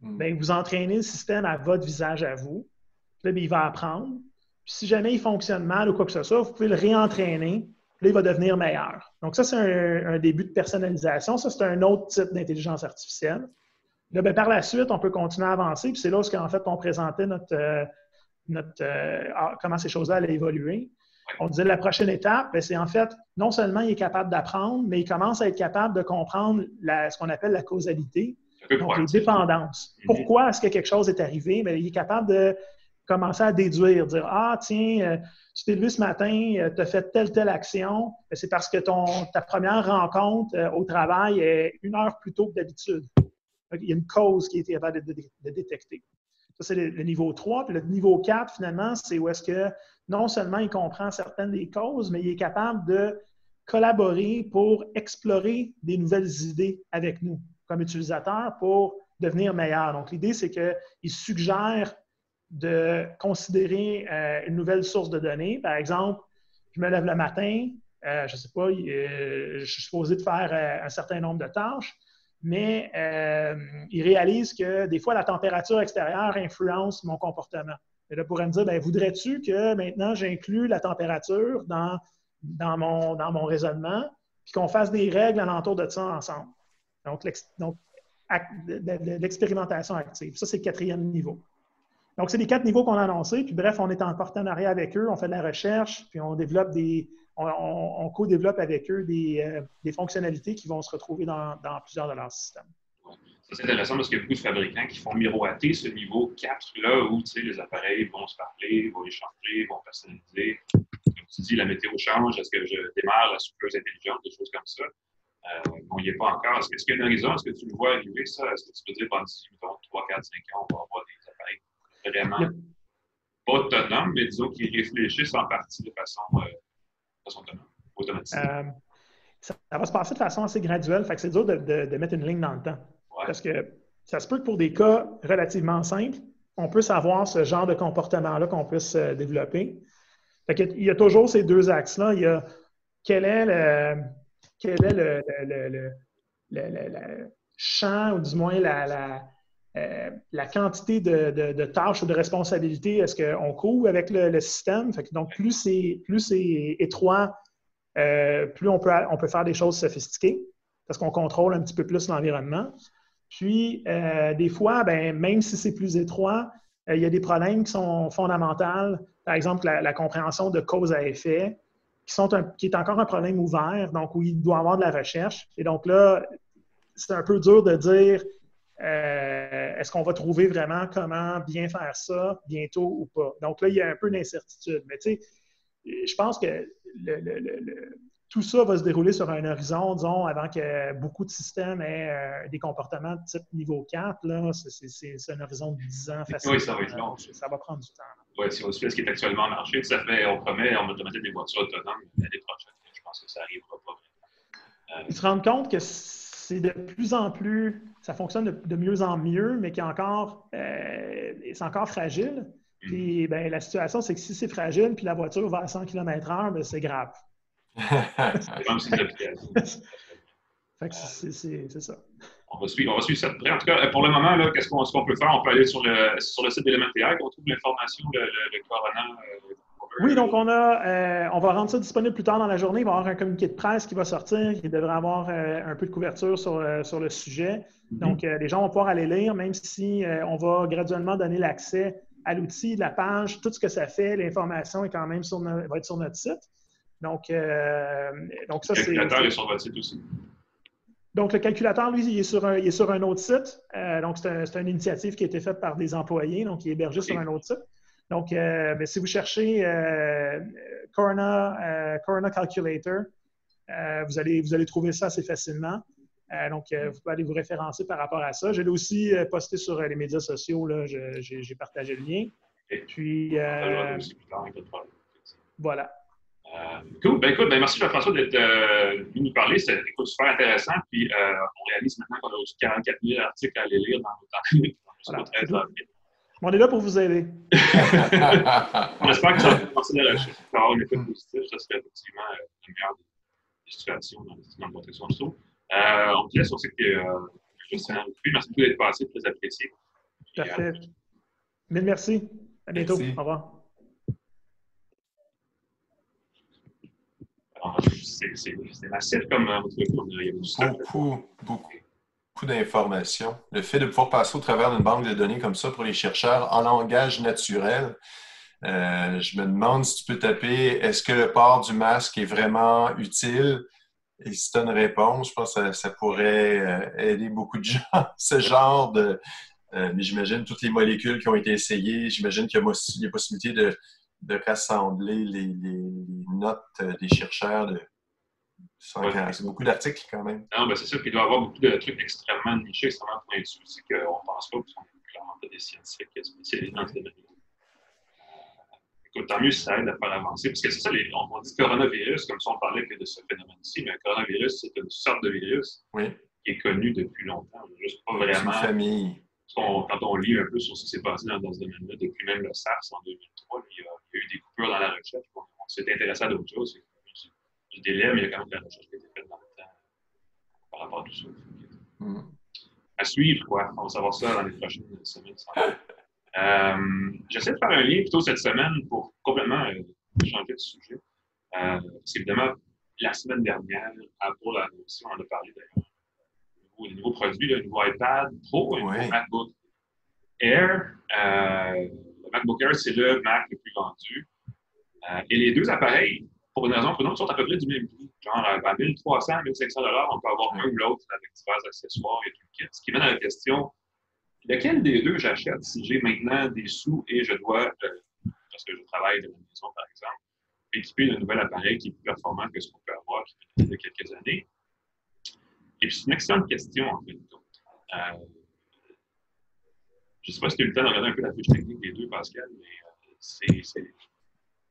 hmm. ben, vous entraînez le système à votre visage à vous. Puis là, il va apprendre. Puis si jamais il fonctionne mal ou quoi que ce soit, vous pouvez le réentraîner. Puis là, il va devenir meilleur. Donc, ça, c'est un, début de personnalisation. Ça, c'est un autre type d'intelligence artificielle. Là, ben, par la suite, on peut continuer à avancer. Puis c'est là où, en fait, on présentait notre, euh, notre euh, ah, comment ces choses-là allaient évoluer. On disait la prochaine étape, ben, c'est en fait, non seulement il est capable d'apprendre, mais il commence à être capable de comprendre ce qu'on appelle la causalité, donc les dépendances. Mm-hmm. Pourquoi est-ce que quelque chose est arrivé? Bien, il est capable de commencer à déduire, dire Ah, tiens, euh, tu t'es levé ce matin, euh, tu as fait telle, telle action, c'est parce que ton, ta première rencontre euh, au travail est une heure plus tôt que d'habitude. Il y a une cause qui a été capable de, détecter. Ça, c'est le, niveau 3. Puis le niveau 4, finalement, c'est où est-ce que non seulement il comprend certaines des causes, mais il est capable de collaborer pour explorer des nouvelles idées avec nous comme utilisateurs pour devenir meilleur. Donc, l'idée, c'est qu'il suggère de considérer euh, une nouvelle source de données. Par exemple, je me lève le matin, euh, je ne sais pas, euh, je suis supposé de faire un certain nombre de tâches, mais il réalise que des fois, la température extérieure influence mon comportement. Et là, pourrait me dire, ben, voudrais-tu que maintenant j'inclue la température dans, dans, mon, dans mon raisonnement, puis qu'on fasse des règles alentour de ça ensemble? Donc, l'expérimentation active. Ça, c'est le quatrième niveau. Donc, c'est les quatre niveaux qu'on a annoncés. Puis bref, on est en partenariat avec eux, on fait de la recherche, puis on développe des. On, co-développe avec eux des, euh, des, fonctionnalités qui vont se retrouver dans, plusieurs de leurs systèmes. c'est intéressant parce qu'il y a beaucoup de fabricants qui font miroiter ce niveau 4-là où les appareils vont se parler, vont échanger, vont personnaliser. Comme tu dis, la météo change, est-ce que je démarre la souffleuse intelligente, des choses comme ça? Euh, on n'y est pas encore. Est-ce qu'il y a une horizon? Est-ce que tu le vois arriver, ça? Est-ce que tu peux dire, pendant 3, 4, 5 ans, on va avoir des vraiment pas autonomes, mais disons qui réfléchissent en partie de façon, euh, façon autonome? Euh, ça, va se passer de façon assez graduelle, fait que c'est dur de, de, mettre une ligne dans le temps. Parce que ça se peut que pour des cas relativement simples, on peut savoir ce genre de comportement-là qu'on puisse euh, développer. il y a toujours ces deux axes-là. Il y a quel est le, quel est le, le, champ, ou du moins la, euh, la, quantité de, tâches ou de responsabilités est-ce qu'on couvre avec le, système? donc, plus c'est étroit, euh, plus on peut, faire des choses sophistiquées parce qu'on contrôle un petit peu plus l'environnement. Puis, euh, des fois, ben, même si c'est plus étroit, il y a des problèmes qui sont fondamentaux. Par exemple, la, compréhension de cause à effet, qui, qui est encore un problème ouvert, donc où il doit y avoir de la recherche. Et donc là, c'est un peu dur de dire euh, est-ce qu'on va trouver vraiment comment bien faire ça bientôt ou pas? Donc là, il y a un peu d'incertitude. Mais tu sais, je pense que tout ça va se dérouler sur un horizon, disons, avant que beaucoup de systèmes aient euh, des comportements de type niveau 4. C'est un horizon de 10 ans facile. Oui, ça va être long. Ça va prendre du temps. Oui, si on suit ce qui est actuellement en marché, ça fait, on promet, on va mettre des voitures autonomes l'année prochaine. Je pense que ça n'arrivera pas. Euh, Ils se rendent compte que c'est de plus en plus, ça fonctionne de, mieux en mieux, mais qu'il encore, euh, c'est encore fragile. Mm. Puis ben, la situation, c'est que si c'est fragile, puis la voiture va à 100 km/h, ben, c'est grave. c'est comme si c'est ça. On va, suivre, on va suivre ça de près. En tout cas, pour le moment, qu'est-ce qu'on peut faire? On peut aller sur le, sur le site d'élémentaire, on trouve l'information, le, le, corona. Euh, oui, donc on a, euh, on va rendre ça disponible plus tard dans la journée. Il va y avoir un communiqué de presse qui va sortir, qui devrait avoir euh, un peu de couverture sur, sur le sujet. Mm-hmm. Donc, les gens vont pouvoir aller lire, même si on va graduellement donner l'accès à l'outil, la page, tout ce que ça fait, l'information est quand même sur va être sur notre site. Donc, euh, donc ça, c'est. Le calculateur est sur votre site aussi. Donc, le calculateur, lui, il est sur un, il est sur un autre site. Euh, donc, c'est une initiative qui a été faite par des employés, donc il est hébergé sur un autre site. Donc, euh, ben, si vous cherchez Corona, Corona Calculator, vous, allez, vous allez trouver ça assez facilement. donc, vous pouvez aller vous référencer par rapport à ça. Je l'ai aussi posté sur les médias sociaux. J'ai partagé le lien. Et puis, voilà. Euh, cool. Ben écoute, ben merci Jean-François d'être euh, venu nous parler. C'était super intéressant. Puis euh, on réalise maintenant qu'on a aussi 44 000 articles à aller lire dans le temps. voilà. On est là pour vous aider. on espère que ça va commencer la recherche. Pour avoir une effet positif, ça serait effectivement une meilleure situation dans, dans la protection de saut. on te laisse, on sait que euh, je suis Merci beaucoup d'être passé, très apprécié. Parfait. Mille merci. À bientôt. Au revoir. c'est massif comme euh, Il y a beaucoup, beaucoup, d'informations. Le fait de pouvoir passer au travers d'une banque de données comme ça pour les chercheurs en langage naturel, euh, je me demande si tu peux taper est-ce que le port du masque est vraiment utile? Et si tu as une réponse, je pense que ça, pourrait euh, aider beaucoup de gens. Ce genre de. mais j'imagine toutes les molécules qui ont été essayées, j'imagine qu'il y a, possibilité de, de rassembler les, notes des chercheurs. C'est beaucoup d'articles quand même. Non, ben c'est ça. Puis il doit y avoir beaucoup de trucs extrêmement nichés, extrêmement pointus. C'est qu'on ne pense pas, parce qu'on est clairement pas des scientifiques spécialisés dans ce domaine. Écoute, tant mieux si ça aide à faire avancer. Parce que c'est ça, les, on, dit coronavirus, comme si on parlait que de ce phénomène-ci, mais un coronavirus, c'est une sorte de virus qui est connu depuis longtemps. Juste pas vraiment. Une famille. quand on lit un peu sur ce qui s'est passé dans, ce domaine-là, depuis même le SARS en 2003, il y a il y a eu des coupures dans la recherche. On, s'est intéressé à d'autres choses. Délai, mais il y a quand même de la recherche qui a été faite dans le temps par rapport à tout ça. Mm. À suivre, quoi. On va savoir ça dans les prochaines semaines. Euh, J'essaie de faire un lien plutôt cette semaine pour complètement euh, changer de sujet. Euh, c'est évidemment la semaine dernière, Apple a annoncé, on en a parlé d'ailleurs, des nouveaux produits, le nouveau iPad Pro, un nouveau MacBook Air. Euh, le MacBook Air, c'est le Mac le plus vendu. Et les deux appareils, pour une raison ou pour une autre, sont à peu près du même prix. genre à 1300, 1500 on peut avoir un ou l'autre avec divers accessoires et tout le kit. Ce qui mène à la question lequel des deux j'achète si j'ai maintenant des sous et je dois, euh, parce que je travaille de la maison par exemple, équiper d'un nouvel appareil qui est plus performant que ce qu'on peut avoir il y a quelques années? Et puis, c'est une excellente question, en fait. Euh, je ne sais pas si tu as eu le temps de regarder un peu la fiche technique des deux, Pascal, mais euh,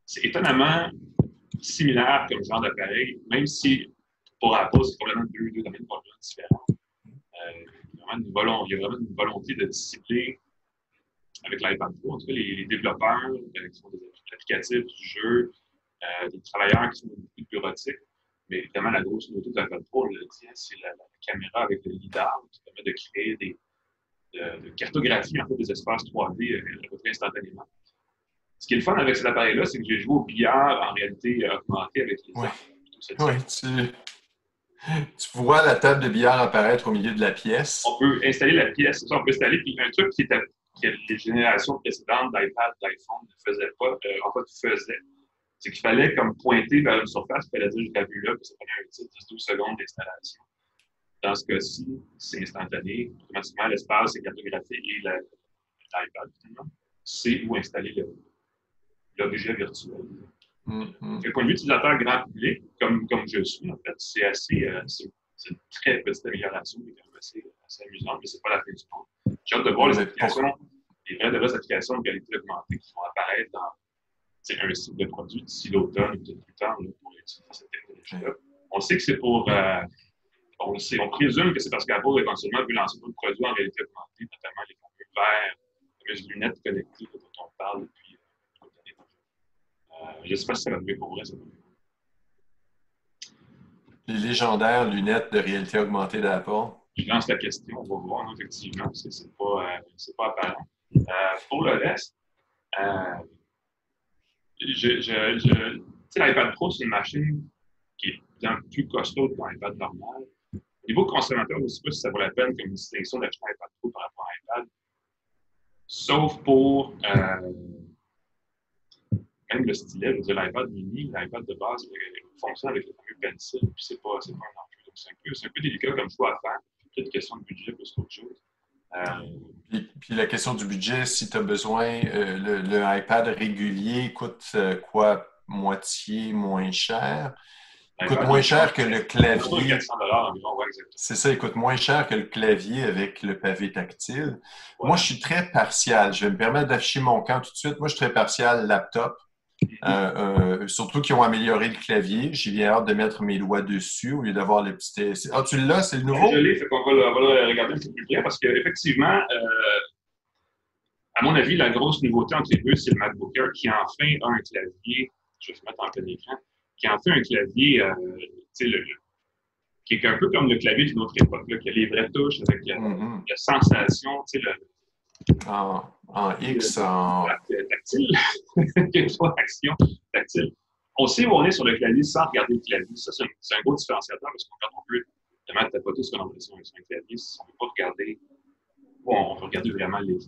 c'est étonnamment similaire comme genre d'appareil, même si pour Apple, c'est probablement deux, deux domaines complètement différents. Euh, il, y a vraiment une volonté de discipler avec l'iPad Pro. En tout cas, les, développeurs euh, qui font des applicatifs du jeu, euh, des travailleurs qui sont beaucoup plus bureautiques. Mais évidemment, la grosse nouveauté de l'iPad Pro, le tien, c'est la, caméra avec le LIDAR qui permet de créer des de, fait, des espaces 3D euh, à instantanément. Ce qui est le fun avec cet appareil-là, c'est que j'ai joué au billard en réalité augmentée avec les Oui, oui tu, tu vois la table de billard apparaître au milieu de la pièce. On peut installer la pièce, on peut installer puis un truc qui était que les générations précédentes d'iPad, d'iPhone ne faisaient pas, euh, en fait, faisaient. C'est qu'il fallait comme pointer vers une surface, il fallait dire j'ai vu là, puis ça prenait un 10-12 secondes d'installation. Dans ce cas-ci, c'est instantané. Automatiquement, l'espace est cartographié et l'iPad, finalement, c'est où installer l'objet virtuel. Mm-hmm. Du point de vue utilisateur grand public, comme, comme je suis, en fait, c'est assez. Euh, c'est une très petite amélioration, mais quand même assez, assez amusante, mais ce n'est pas la fin du monde. J'ai hâte de voir les applications, les vraies, de vraies applications de qualité augmentée qui vont apparaître dans un site de produit d'ici l'automne ou peut-être plus tard pour utiliser cette technologie-là. On sait que c'est pour. Euh, on, sait, on présume que c'est parce qu'Apple éventuellement veut lancer d'autres produits en réalité augmentée, notamment les fameux verres, les lunettes connectées dont on parle depuis je ne sais pas si ça va durer pour vrai, ça les légendaires lunettes de réalité augmentée d'Apple? Je lance la question, on va voir, effectivement, parce que ce n'est pas, euh, pas, apparent. Euh, pour le reste, euh, je, je, je l'iPad Pro, c'est une machine qui est bien plus costaud qu'un iPad normal. Au niveau consommateur, je ne sais pas si ça vaut la peine comme distinction d'acheter un iPad Pro par rapport à un iPad. Sauf pour euh, même le stylet, je veux dire, l'iPad mini, l'iPad de base fonctionne avec le fameux pencil, puis c'est pas, pas un enjeu. Donc, c'est un, peu, un peu délicat comme choix à faire. Une question de budget plus qu'autre chose. Euh, puis, la question du budget, si tu as besoin, euh, le, iPad régulier coûte euh, quoi, moitié moins cher? Il coûte moins cher que le clavier. C'est ça, il coûte moins cher que le clavier avec le pavé tactile. Moi, je suis très partial. Je vais me permettre d'afficher mon camp tout de suite. Moi, je suis très partial laptop. Euh, euh, surtout qui ont amélioré le clavier. J'ai bien hâte de mettre mes doigts dessus au lieu d'avoir le petit. Ah, tu l'as, c'est le nouveau? Je l'ai, fait qu'on va, le regarder un peu plus bien parce qu'effectivement, euh, à mon avis, la grosse nouveauté entre les deux, c'est le MacBook Air qui enfin a un clavier. Je vais se mettre en plein écran. Qui a enfin un clavier, le, qui est un peu comme le clavier d'une autre époque, là, qui a les vraies touches avec mm-hmm. la sensation, le, en, en X, en. Tactile. action tactile. On sait où on est sur le clavier sans regarder le clavier. Ça, c'est un, gros différenciateur parce que quand on peut vraiment tapoter sur l'impression sur un clavier, si on ne peut pas regarder. On veut regarder vraiment les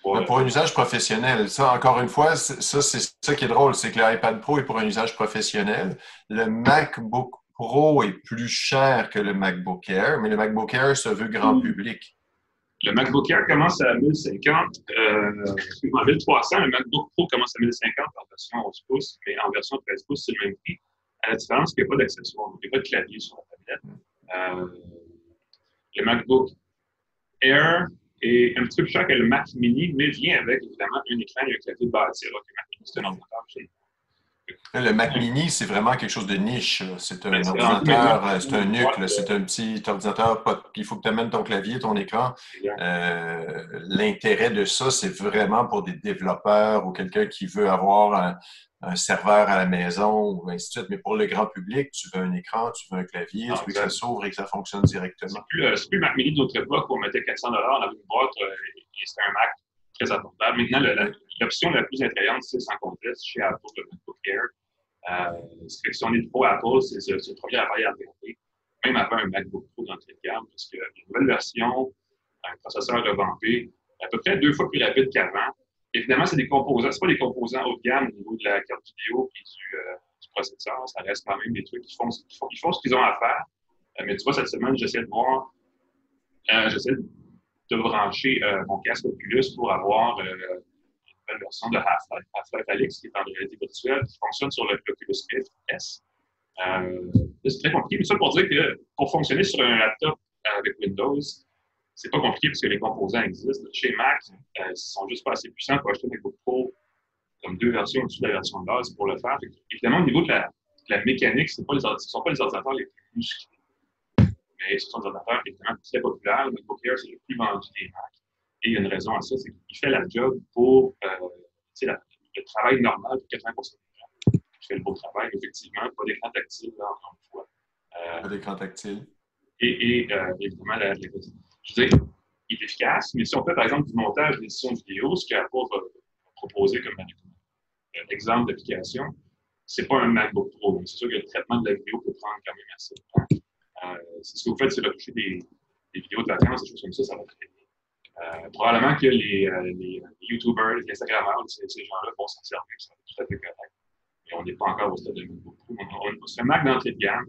Pour, pour un usage professionnel, ça, encore une fois, ça, c'est ça qui est drôle, c'est que l'iPad Pro est pour un usage professionnel. Le MacBook Pro est plus cher que le MacBook Air, mais le MacBook Air se veut grand public. Le MacBook Air commence à 1050, euh, en 1300. Le MacBook Pro commence à 1050 en version 11 pouces, mais en version 13 pouces, c'est le même prix. À la différence qu'il n'y a pas d'accessoires, il n'y a pas de clavier sur la tablette. Euh, le MacBook Air est un petit peu plus cher que le Mac Mini, mais vient avec évidemment un écran et un clavier bâti. Alors que le Mac Mini, c'est un ordinateur le Mac Mini, c'est vraiment quelque chose de niche. C'est un ordinateur, euh, c'est un NUC, c'est un petit ordinateur. Il faut que tu amènes ton clavier, ton écran. Euh, l'intérêt de ça, c'est vraiment pour des développeurs ou quelqu'un qui veut avoir un, serveur à la maison ou ainsi de suite. Mais pour le grand public, tu veux un écran, tu veux un clavier, tu veux que ça s'ouvre et que ça fonctionne directement. C'est plus, euh, plus, le Mac Mini d'autre époque où on mettait 400 dans une boîte et c'était un Mac Maintenant, l'option la, plus attrayante, c'est sans conteste chez Apple, le MacBook Air. Euh, si on est pro Apple, c'est le premier appareil à regarder, même avant un MacBook Pro d'entrée de gamme, parce que une nouvelle version, un processeur revampé, à peu près deux fois plus rapide qu'avant. Évidemment, c'est des composants, c'est pas des composants haut de gamme au niveau de la carte vidéo et du, euh, processeur. Ça reste quand même des trucs qui font, qui font, ce qu'ils ont à faire. Euh, mais tu vois, cette semaine, j'essaie de voir, euh, j'essaie de brancher mon casque Oculus pour avoir une nouvelle version de Half-Life, Half-Life Alix, qui est en réalité virtuelle, qui fonctionne sur le Oculus Rift S. c'est très compliqué. Mais ça pour dire que pour fonctionner sur un laptop avec Windows, c'est pas compliqué parce que les composants existent. Chez Mac, ils ne sont juste pas assez puissants pour acheter des MacBook Pro comme deux versions au-dessus de la version de base pour le faire. Évidemment, au niveau de la, mécanique, ce ne sont pas les ordinateurs les plus. Mais ce sont des ordinateurs évidemment très populaires. Le MacBook Air, c'est le plus vendu des Mac. Et il y a une raison à ça, c'est qu'il fait la job pour euh, le travail normal de 80 des gens. Il fait le beau travail, effectivement. Pas d'écran tactile, là, encore une fois. Euh, pas d'écran tactile. Et, et euh, évidemment, la, je veux dire, il est efficace, mais si on fait par exemple du montage d'édition vidéo, ce qu'Apple va proposer comme un exemple d'application, c'est pas un MacBook Pro. C'est sûr que le traitement de la vidéo peut prendre quand même assez de temps. Euh, ce que vous faites, c'est retoucher des, des vidéos de vacances, des choses comme ça, ça va très bien. Euh, probablement que les, euh, les, YouTubers, les Instagrammeurs, ces, gens-là vont s'en servir, ça va être tout à fait correct. Mais on n'est pas encore au stade de MacBook Pro. C'est un Mac d'entrée de gamme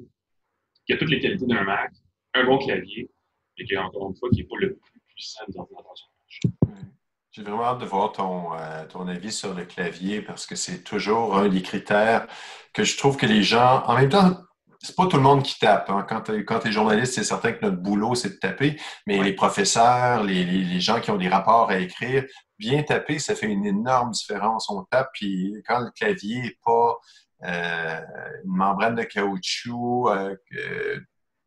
qui a toutes les qualités d'un Mac, un bon clavier, et qui, encore une fois, qui n'est pas le plus puissant des ordinateurs sur le marché. J'ai vraiment hâte de voir ton, euh, ton avis sur le clavier parce que c'est toujours un des critères que je trouve que les gens, en même temps, c'est pas tout le monde qui tape. Hein. Quand tu es, journaliste, c'est certain que notre boulot, c'est de taper, mais les professeurs, les, les, gens qui ont des rapports à écrire, bien taper, ça fait une énorme différence. On tape, puis quand le clavier n'est pas euh, une membrane de caoutchouc, euh,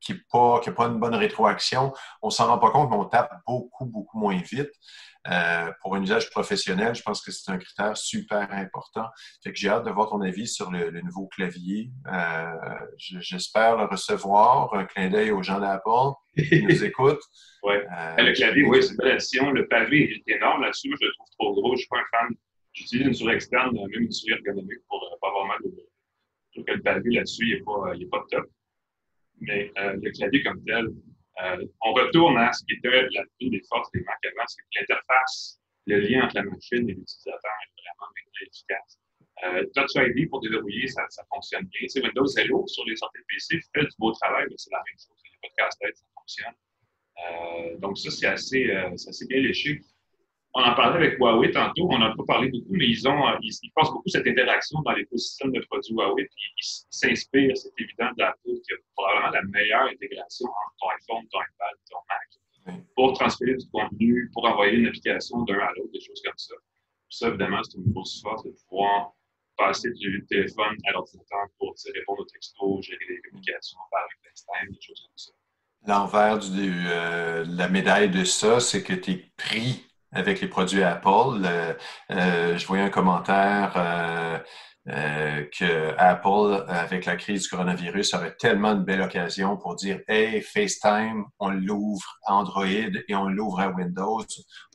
qui n'a pas, pas, une bonne rétroaction, on s'en rend pas compte, mais on tape beaucoup, beaucoup moins vite. Euh, pour un usage professionnel, je pense que c'est un critère super important. Fait que j'ai hâte de voir ton avis sur le, nouveau clavier. Euh, j'espère le recevoir. Un clin d'œil aux gens d'Apple qui nous écoutent. Euh, le clavier, oui, c'est une belle addition. Le pavé est énorme là-dessus. je le trouve trop gros. Je ne suis pas un fan. J'utilise une souris externe, même une souris ergonomique pour pas avoir mal au Je trouve que le pavé là-dessus, il n'est pas, pas top. Mais le clavier comme tel, euh, on retourne à ce qui était la, une des forces des Mac avant, c'est que l'interface, le lien entre la machine et l'utilisateur est vraiment efficace. Euh, Touch ID pour déverrouiller, ça, ça fonctionne bien. C'est Windows Hello sur les sorties de PC fait du beau travail, mais c'est la même chose. Il n'y a ça fonctionne. Euh, donc, ça, c'est assez, euh, assez bien léché on en parlait avec Huawei tantôt, on n'a pas parlé beaucoup, mais ils ont, euh, ils, passent beaucoup cette interaction dans l'écosystème de produits Huawei, puis ils s'inspirent, c'est évident, d'Apple qui a probablement la meilleure intégration entre ton iPhone, ton iPad, ton Mac, pour transférer du contenu, pour envoyer une application d'un à l'autre, des choses comme ça. ça, évidemment, c'est une grosse force de pouvoir passer du téléphone à l'ordinateur pour répondre aux textos, gérer les communications, faire avec FaceTime, des choses comme ça. L'envers euh, de la médaille de ça, c'est que tu es pris avec les produits Apple. Euh, je voyais un commentaire euh, euh, que Apple, avec la crise du coronavirus, aurait tellement une belle occasion pour dire Hey, FaceTime, on l'ouvre à Android et on l'ouvre à Windows.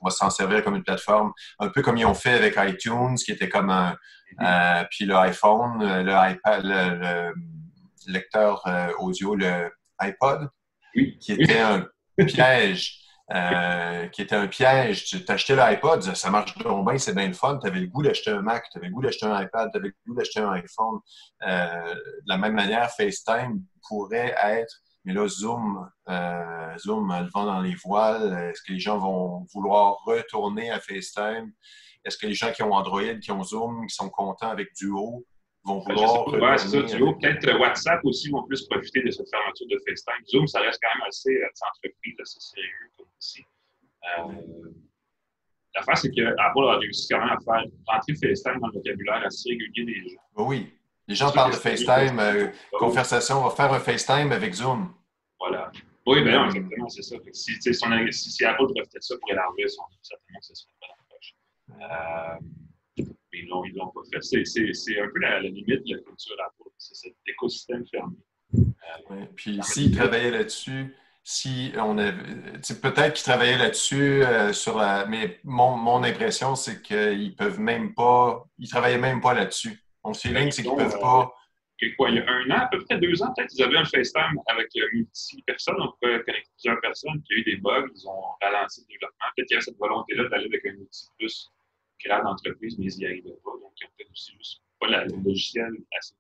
On va s'en servir comme une plateforme, un peu comme ils ont fait avec iTunes, qui était comme un. Mm-hmm. puis le iPhone, le iPad, le, lecteur audio, le iPod, qui était un piège euh, qui était un piège. Tu t'achetais l'iPod, ça marche bien, c'est bien le fun. Tu avais le goût d'acheter un Mac, tu avais le goût d'acheter un iPad, tu avais le goût d'acheter un iPhone. Euh, de la même manière, FaceTime pourrait être, mais là, Zoom, euh, Zoom, le vent dans les voiles. Est-ce que les gens vont vouloir retourner à FaceTime? Est-ce que les gens qui ont Android, qui ont Zoom, qui sont contents avec Duo, vont vouloir. Ouais, c'est ça, Duo. Peut-être WhatsApp aussi vont plus profiter de cette fermeture de FaceTime. Zoom, ça reste quand même assez entreprise, assez sérieux comme aussi. Euh, L'affaire, c'est qu'Apple a réussi quand même à faire rentrer FaceTime dans le vocabulaire assez régulier des gens. Oui. Les gens parlent de FaceTime, euh, conversation, on va faire un FaceTime avec Zoom. Voilà. Oui, bien exactement, c'est ça. Si, si, si, Apple profitait de ça pour élargir son certainement que ce serait pas la poche. Mais ils ne l'ont pas fait. C'est un peu la, limite de la culture Apple. C'est cet écosystème fermé. Euh, Puis s'ils travaillaient là-dessus, si on avait. Peut-être qu'ils travaillaient là-dessus euh, sur la. Mais mon, mon impression, c'est qu'ils peuvent même pas. Ils travaillaient même pas là-dessus. Mon feeling, c'est qu'ils peuvent pas. Euh, quoi, il y a un an, à peu près deux ans, peut-être, ils avaient un FaceTime avec euh, multi-personnes. On pouvait connecter plusieurs personnes. Puis il y a eu des bugs, ils ont ralenti le développement. Peut-être qu'il y avait cette volonté-là d'aller avec un outil plus d'entreprise, mais ils n'y arrivaient pas. Donc, ils ont peut-être aussi juste pas le logiciel assez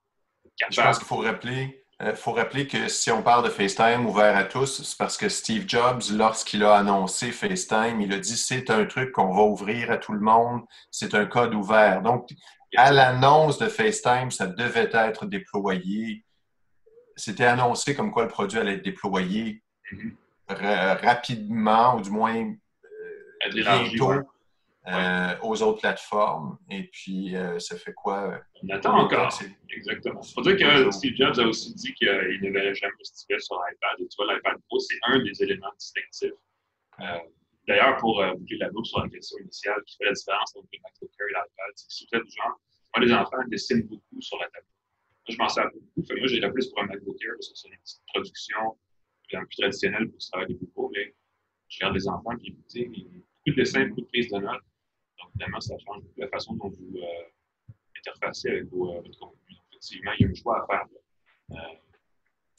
Je pense qu'il faut rappeler, euh, faut rappeler que si on parle de FaceTime ouvert à tous, c'est parce que Steve Jobs, lorsqu'il a annoncé FaceTime, il a dit c'est un truc qu'on va ouvrir à tout le monde, c'est un code ouvert. Donc, à l'annonce de FaceTime, ça devait être déployé. C'était annoncé comme quoi le produit allait être déployé mm-hmm. rapidement, ou du moins euh, bientôt. Euh, aux autres plateformes. Et puis, euh, ça fait quoi? On attend encore. Exactement. Il faut dire que Steve Jobs a aussi dit qu'il ne verrait jamais Steve sur l'iPad. Et tu vois, l'iPad Pro, c'est un des éléments distinctifs. Euh, d'ailleurs, pour boucler la boucle sur la question initiale, qui fait la différence entre le MacBook Air et l'iPad, c'est que si vous êtes du genre, moi, les enfants dessinent beaucoup sur la tablette. Moi, je m'en sers beaucoup. moi, j'ai la plus pour un MacBook Air parce que c'est une petite production bien plus traditionnelle pour ce travail des beaucoup. Mais je regarde des enfants qui, tu sais, beaucoup de dessins, beaucoup de prises de notes évidemment, ça change la façon dont vous euh, interfacez avec vos, euh, votre contenu. Effectivement, il y a un choix à faire. Euh,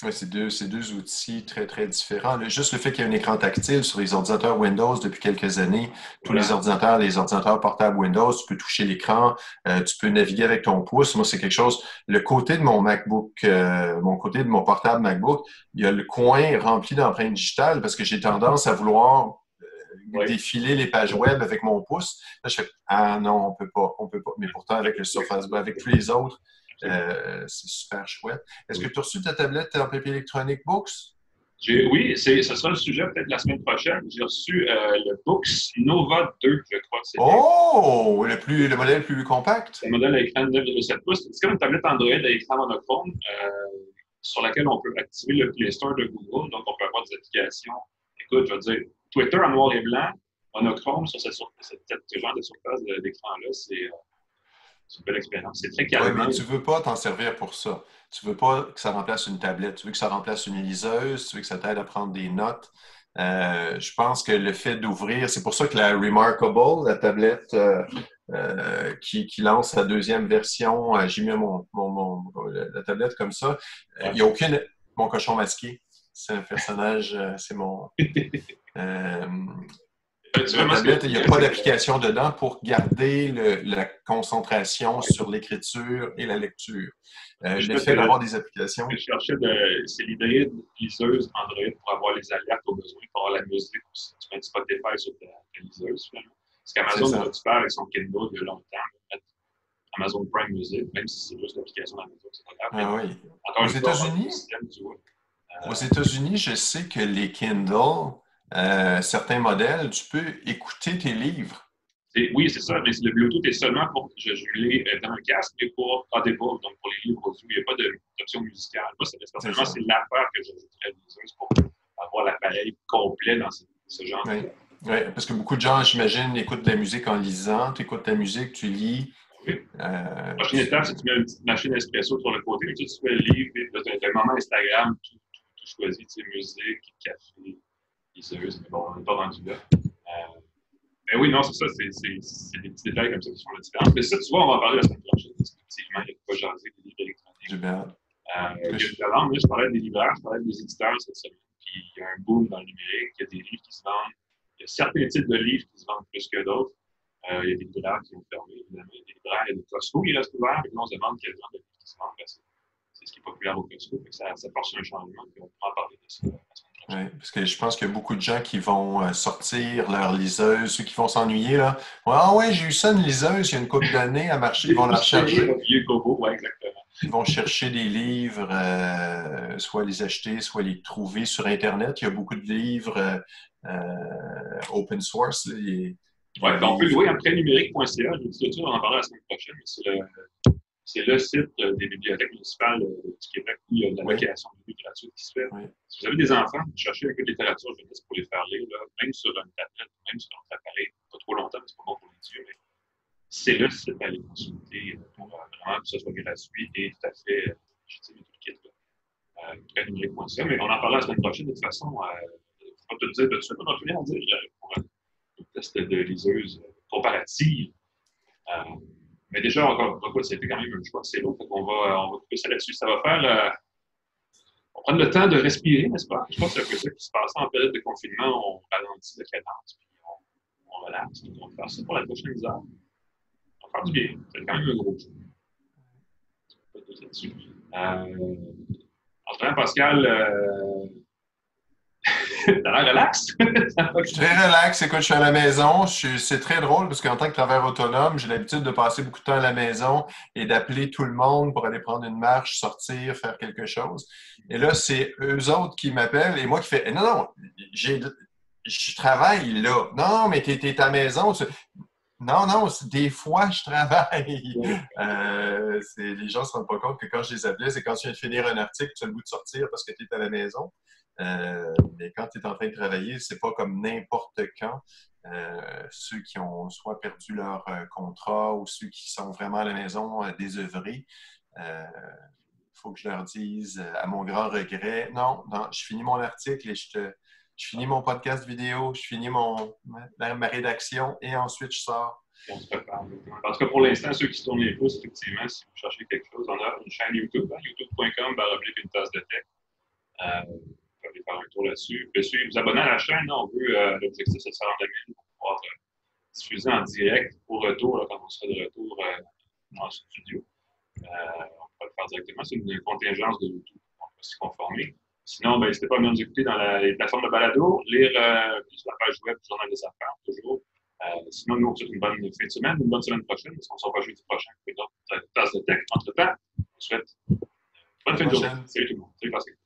oui, c'est deux, deux, outils très, très différents. juste le fait qu'il y ait un écran tactile sur les ordinateurs Windows depuis quelques années, tous les ordinateurs, les ordinateurs portables Windows, tu peux toucher l'écran, tu peux naviguer avec ton pouce. Moi, c'est quelque chose. Le côté de mon MacBook, mon côté de mon portable MacBook, il y a le coin rempli d'empreintes digitales parce que j'ai tendance à vouloir défiler les pages web avec mon pouce. Là, je fais Ah non, on peut pas, on peut pas. Mais pourtant, avec le Surface avec tous les autres, euh, c'est super chouette. Est-ce que tu as reçu ta tablette en papier électronique Books? Oui, ce sera le sujet peut-être la semaine prochaine. J'ai reçu euh, le Books Nova 2, je crois que c'est. Oh! Le, plus, le modèle plus compact. Le modèle à écran de 9,7 pouces. C'est comme une tablette Android à écran monochrome euh, sur laquelle on peut activer le Play Store de Google. Donc, on peut avoir des applications. Écoute, je veux dire, Twitter en noir et blanc, monochrome sur cette, ce genre de surface d'écran-là, euh, c'est une belle expérience. C'est très calme. Oui, mais tu ne veux pas t'en servir pour ça. Tu ne veux pas que ça remplace une tablette. Tu veux que ça remplace une liseuse. Tu veux que ça t'aide à prendre des notes. Euh, je pense que le fait d'ouvrir, c'est pour ça que la Remarkable, la tablette euh, qui, lance sa deuxième version, j'ai mis mon, la tablette comme ça. Il n'y a aucune. Mon cochon masqué. C'est un personnage, c'est mon. Euh, il n'y a pas d'application dedans pour garder la concentration sur l'écriture et la lecture. Euh, je fait d'avoir des applications. Je cherchais de, c'est l'hybride liseuse Android pour avoir les alertes aux besoins, pour avoir la musique aussi. Tu mets Spotify sur ta, liseuse, finalement. Parce qu'Amazon a faire avec son Kindle il y a longtemps. Amazon Prime Music, même si c'est juste l'application d'Amazon, c'est pas grave. Ah oui. Aux États-Unis, aux États-Unis, je sais que les Kindle, euh, certains modèles, tu peux écouter tes livres. Oui, c'est ça, mais le Bluetooth est seulement pour je, je l'ai euh, dans un casque et pour audible, donc pour les livres audio. Il n'y a pas d'option musicale. Moi, c'est c'est l'affaire que j'ajouterais pour avoir l'appareil complet dans ce, genre. Oui. oui, parce que beaucoup de gens, j'imagine, écoutent de la musique en lisant. Tu écoutes ta musique, tu lis. Oui. Euh, la prochaine étape, c'est que tu mets une petite machine espresso sur le côté, tu fais le livre, tu as un moment Instagram, tout, tout, choisi, tu sais, musique, café, liseuse, mais bon, on n'est pas rendu là. Euh, mais oui, non, c'est ça, c'est des petits détails comme ça qui font la différence. Mais ça, tu vois, on va en parler la semaine prochaine, effectivement, il n'y a pas jaser des livres électroniques. J'ai bien. Euh, je parlais des libraires, je parlais des éditeurs cette semaine, puis il y a un boom dans le numérique, il y a des livres qui se vendent, il y a certains types de livres qui se vendent plus que d'autres. Euh, il y a des libraires qui ont fermé, évidemment, il y a des libraires, il y a des Costco qui restent ouverts, et on se demande quel genre de livres qui se vendent, c'est ce qui est populaire au Costco, ça, ça force un changement, puis on pourra en parler de ça oui, parce que je pense qu'il y a beaucoup de gens qui vont euh, sortir leur liseuse, ceux qui vont s'ennuyer. là. Ah ouais, j'ai eu ça, une liseuse, il y a une couple d'années à marcher. Ils vont la chercher. Ils vont chercher des livres, euh, soit les acheter, soit les trouver sur Internet. Il y a beaucoup de livres euh, open source. Oui, on peut louer après numérique.ca. Je vous dis on en parlera la semaine prochaine, mais c'est le c'est le site euh, des bibliothèques municipales euh, du Québec où il y a de la location de littérature qui se fait. Si vous avez des enfants, cherchez un peu de littérature jeunesse pour les faire lire, même sur une tablette, même sur un appareil, pas trop longtemps, mais c'est pas bon pour les yeux, mais c'est le site à aller consulter euh, pour vraiment que ce soit gratuit et tout à fait légitime et tout le kit. Là. mais on en parlera la semaine prochaine. De toute façon, ne faut pas te dire de suite, on n'a rien à dire pour un test de liseuse comparative. Mais déjà, encore une fois, c'était quand même un choix assez long. on va, on va couper ça là-dessus. Ça va faire. Euh, on va prendre le temps de respirer, n'est-ce pas? Je pense que c'est un peu ça qui se passe. En période de confinement, on ralentit la cadence, puis on, on relaxe. on va faire ça pour la prochaine heure. On va faire du bien. C'est quand même un gros jeu. là-dessus. Euh, en Pascal, euh, T'as l'air relax. je suis très relax. Écoute, je suis à la maison. C'est très drôle parce qu'en tant que travailleur autonome, j'ai l'habitude de passer beaucoup de temps à la maison et d'appeler tout le monde pour aller prendre une marche, sortir, faire quelque chose. Et là, c'est eux autres qui m'appellent et moi qui fais Non, non, je travaille là. Non, mais tu es, à la maison. Non, non, des fois, je travaille. Euh, les gens ne se rendent pas compte que quand je les appelais, c'est quand tu viens de finir un article, tu as le goût de sortir parce que tu es à la maison. Euh, mais quand tu es en train de travailler, c'est pas comme n'importe quand. Euh, ceux qui ont soit perdu leur euh, contrat ou ceux qui sont vraiment à la maison désœuvrés, il faut que je leur dise, à mon grand regret, non, non je finis mon article et je, finis mon podcast vidéo, je finis mon, ma, rédaction et ensuite je sors. On se prépare. En tout pour l'instant, ceux qui se tournent les pouces, effectivement, si vous cherchez quelque chose, on a une chaîne YouTube, hein, youtube.com, une tasse de tech aller faire un tour là-dessus. Vous pouvez vous abonner à la chaîne. on veut, euh, l'objectif, c'est de se rendre à pour pouvoir euh, diffuser en direct au retour, quand on sera de retour euh, dans le studio. on peut le faire directement. C'est une contingence de YouTube. On peut s'y conformer. Sinon, ben, n'hésitez pas à nous écouter dans les plateformes de balado, lire la page web du Journal des Affaires, toujours. sinon, nous, on vous souhaite une bonne fin de semaine, une bonne semaine prochaine, parce qu'on se revoit jeudi prochain pour une tasse de tech. Entre-temps, je vous souhaite une bonne fin de journée. Salut tout le monde. Salut Pascal.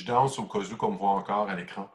Je danse au cas où qu'on me voit encore à l'écran.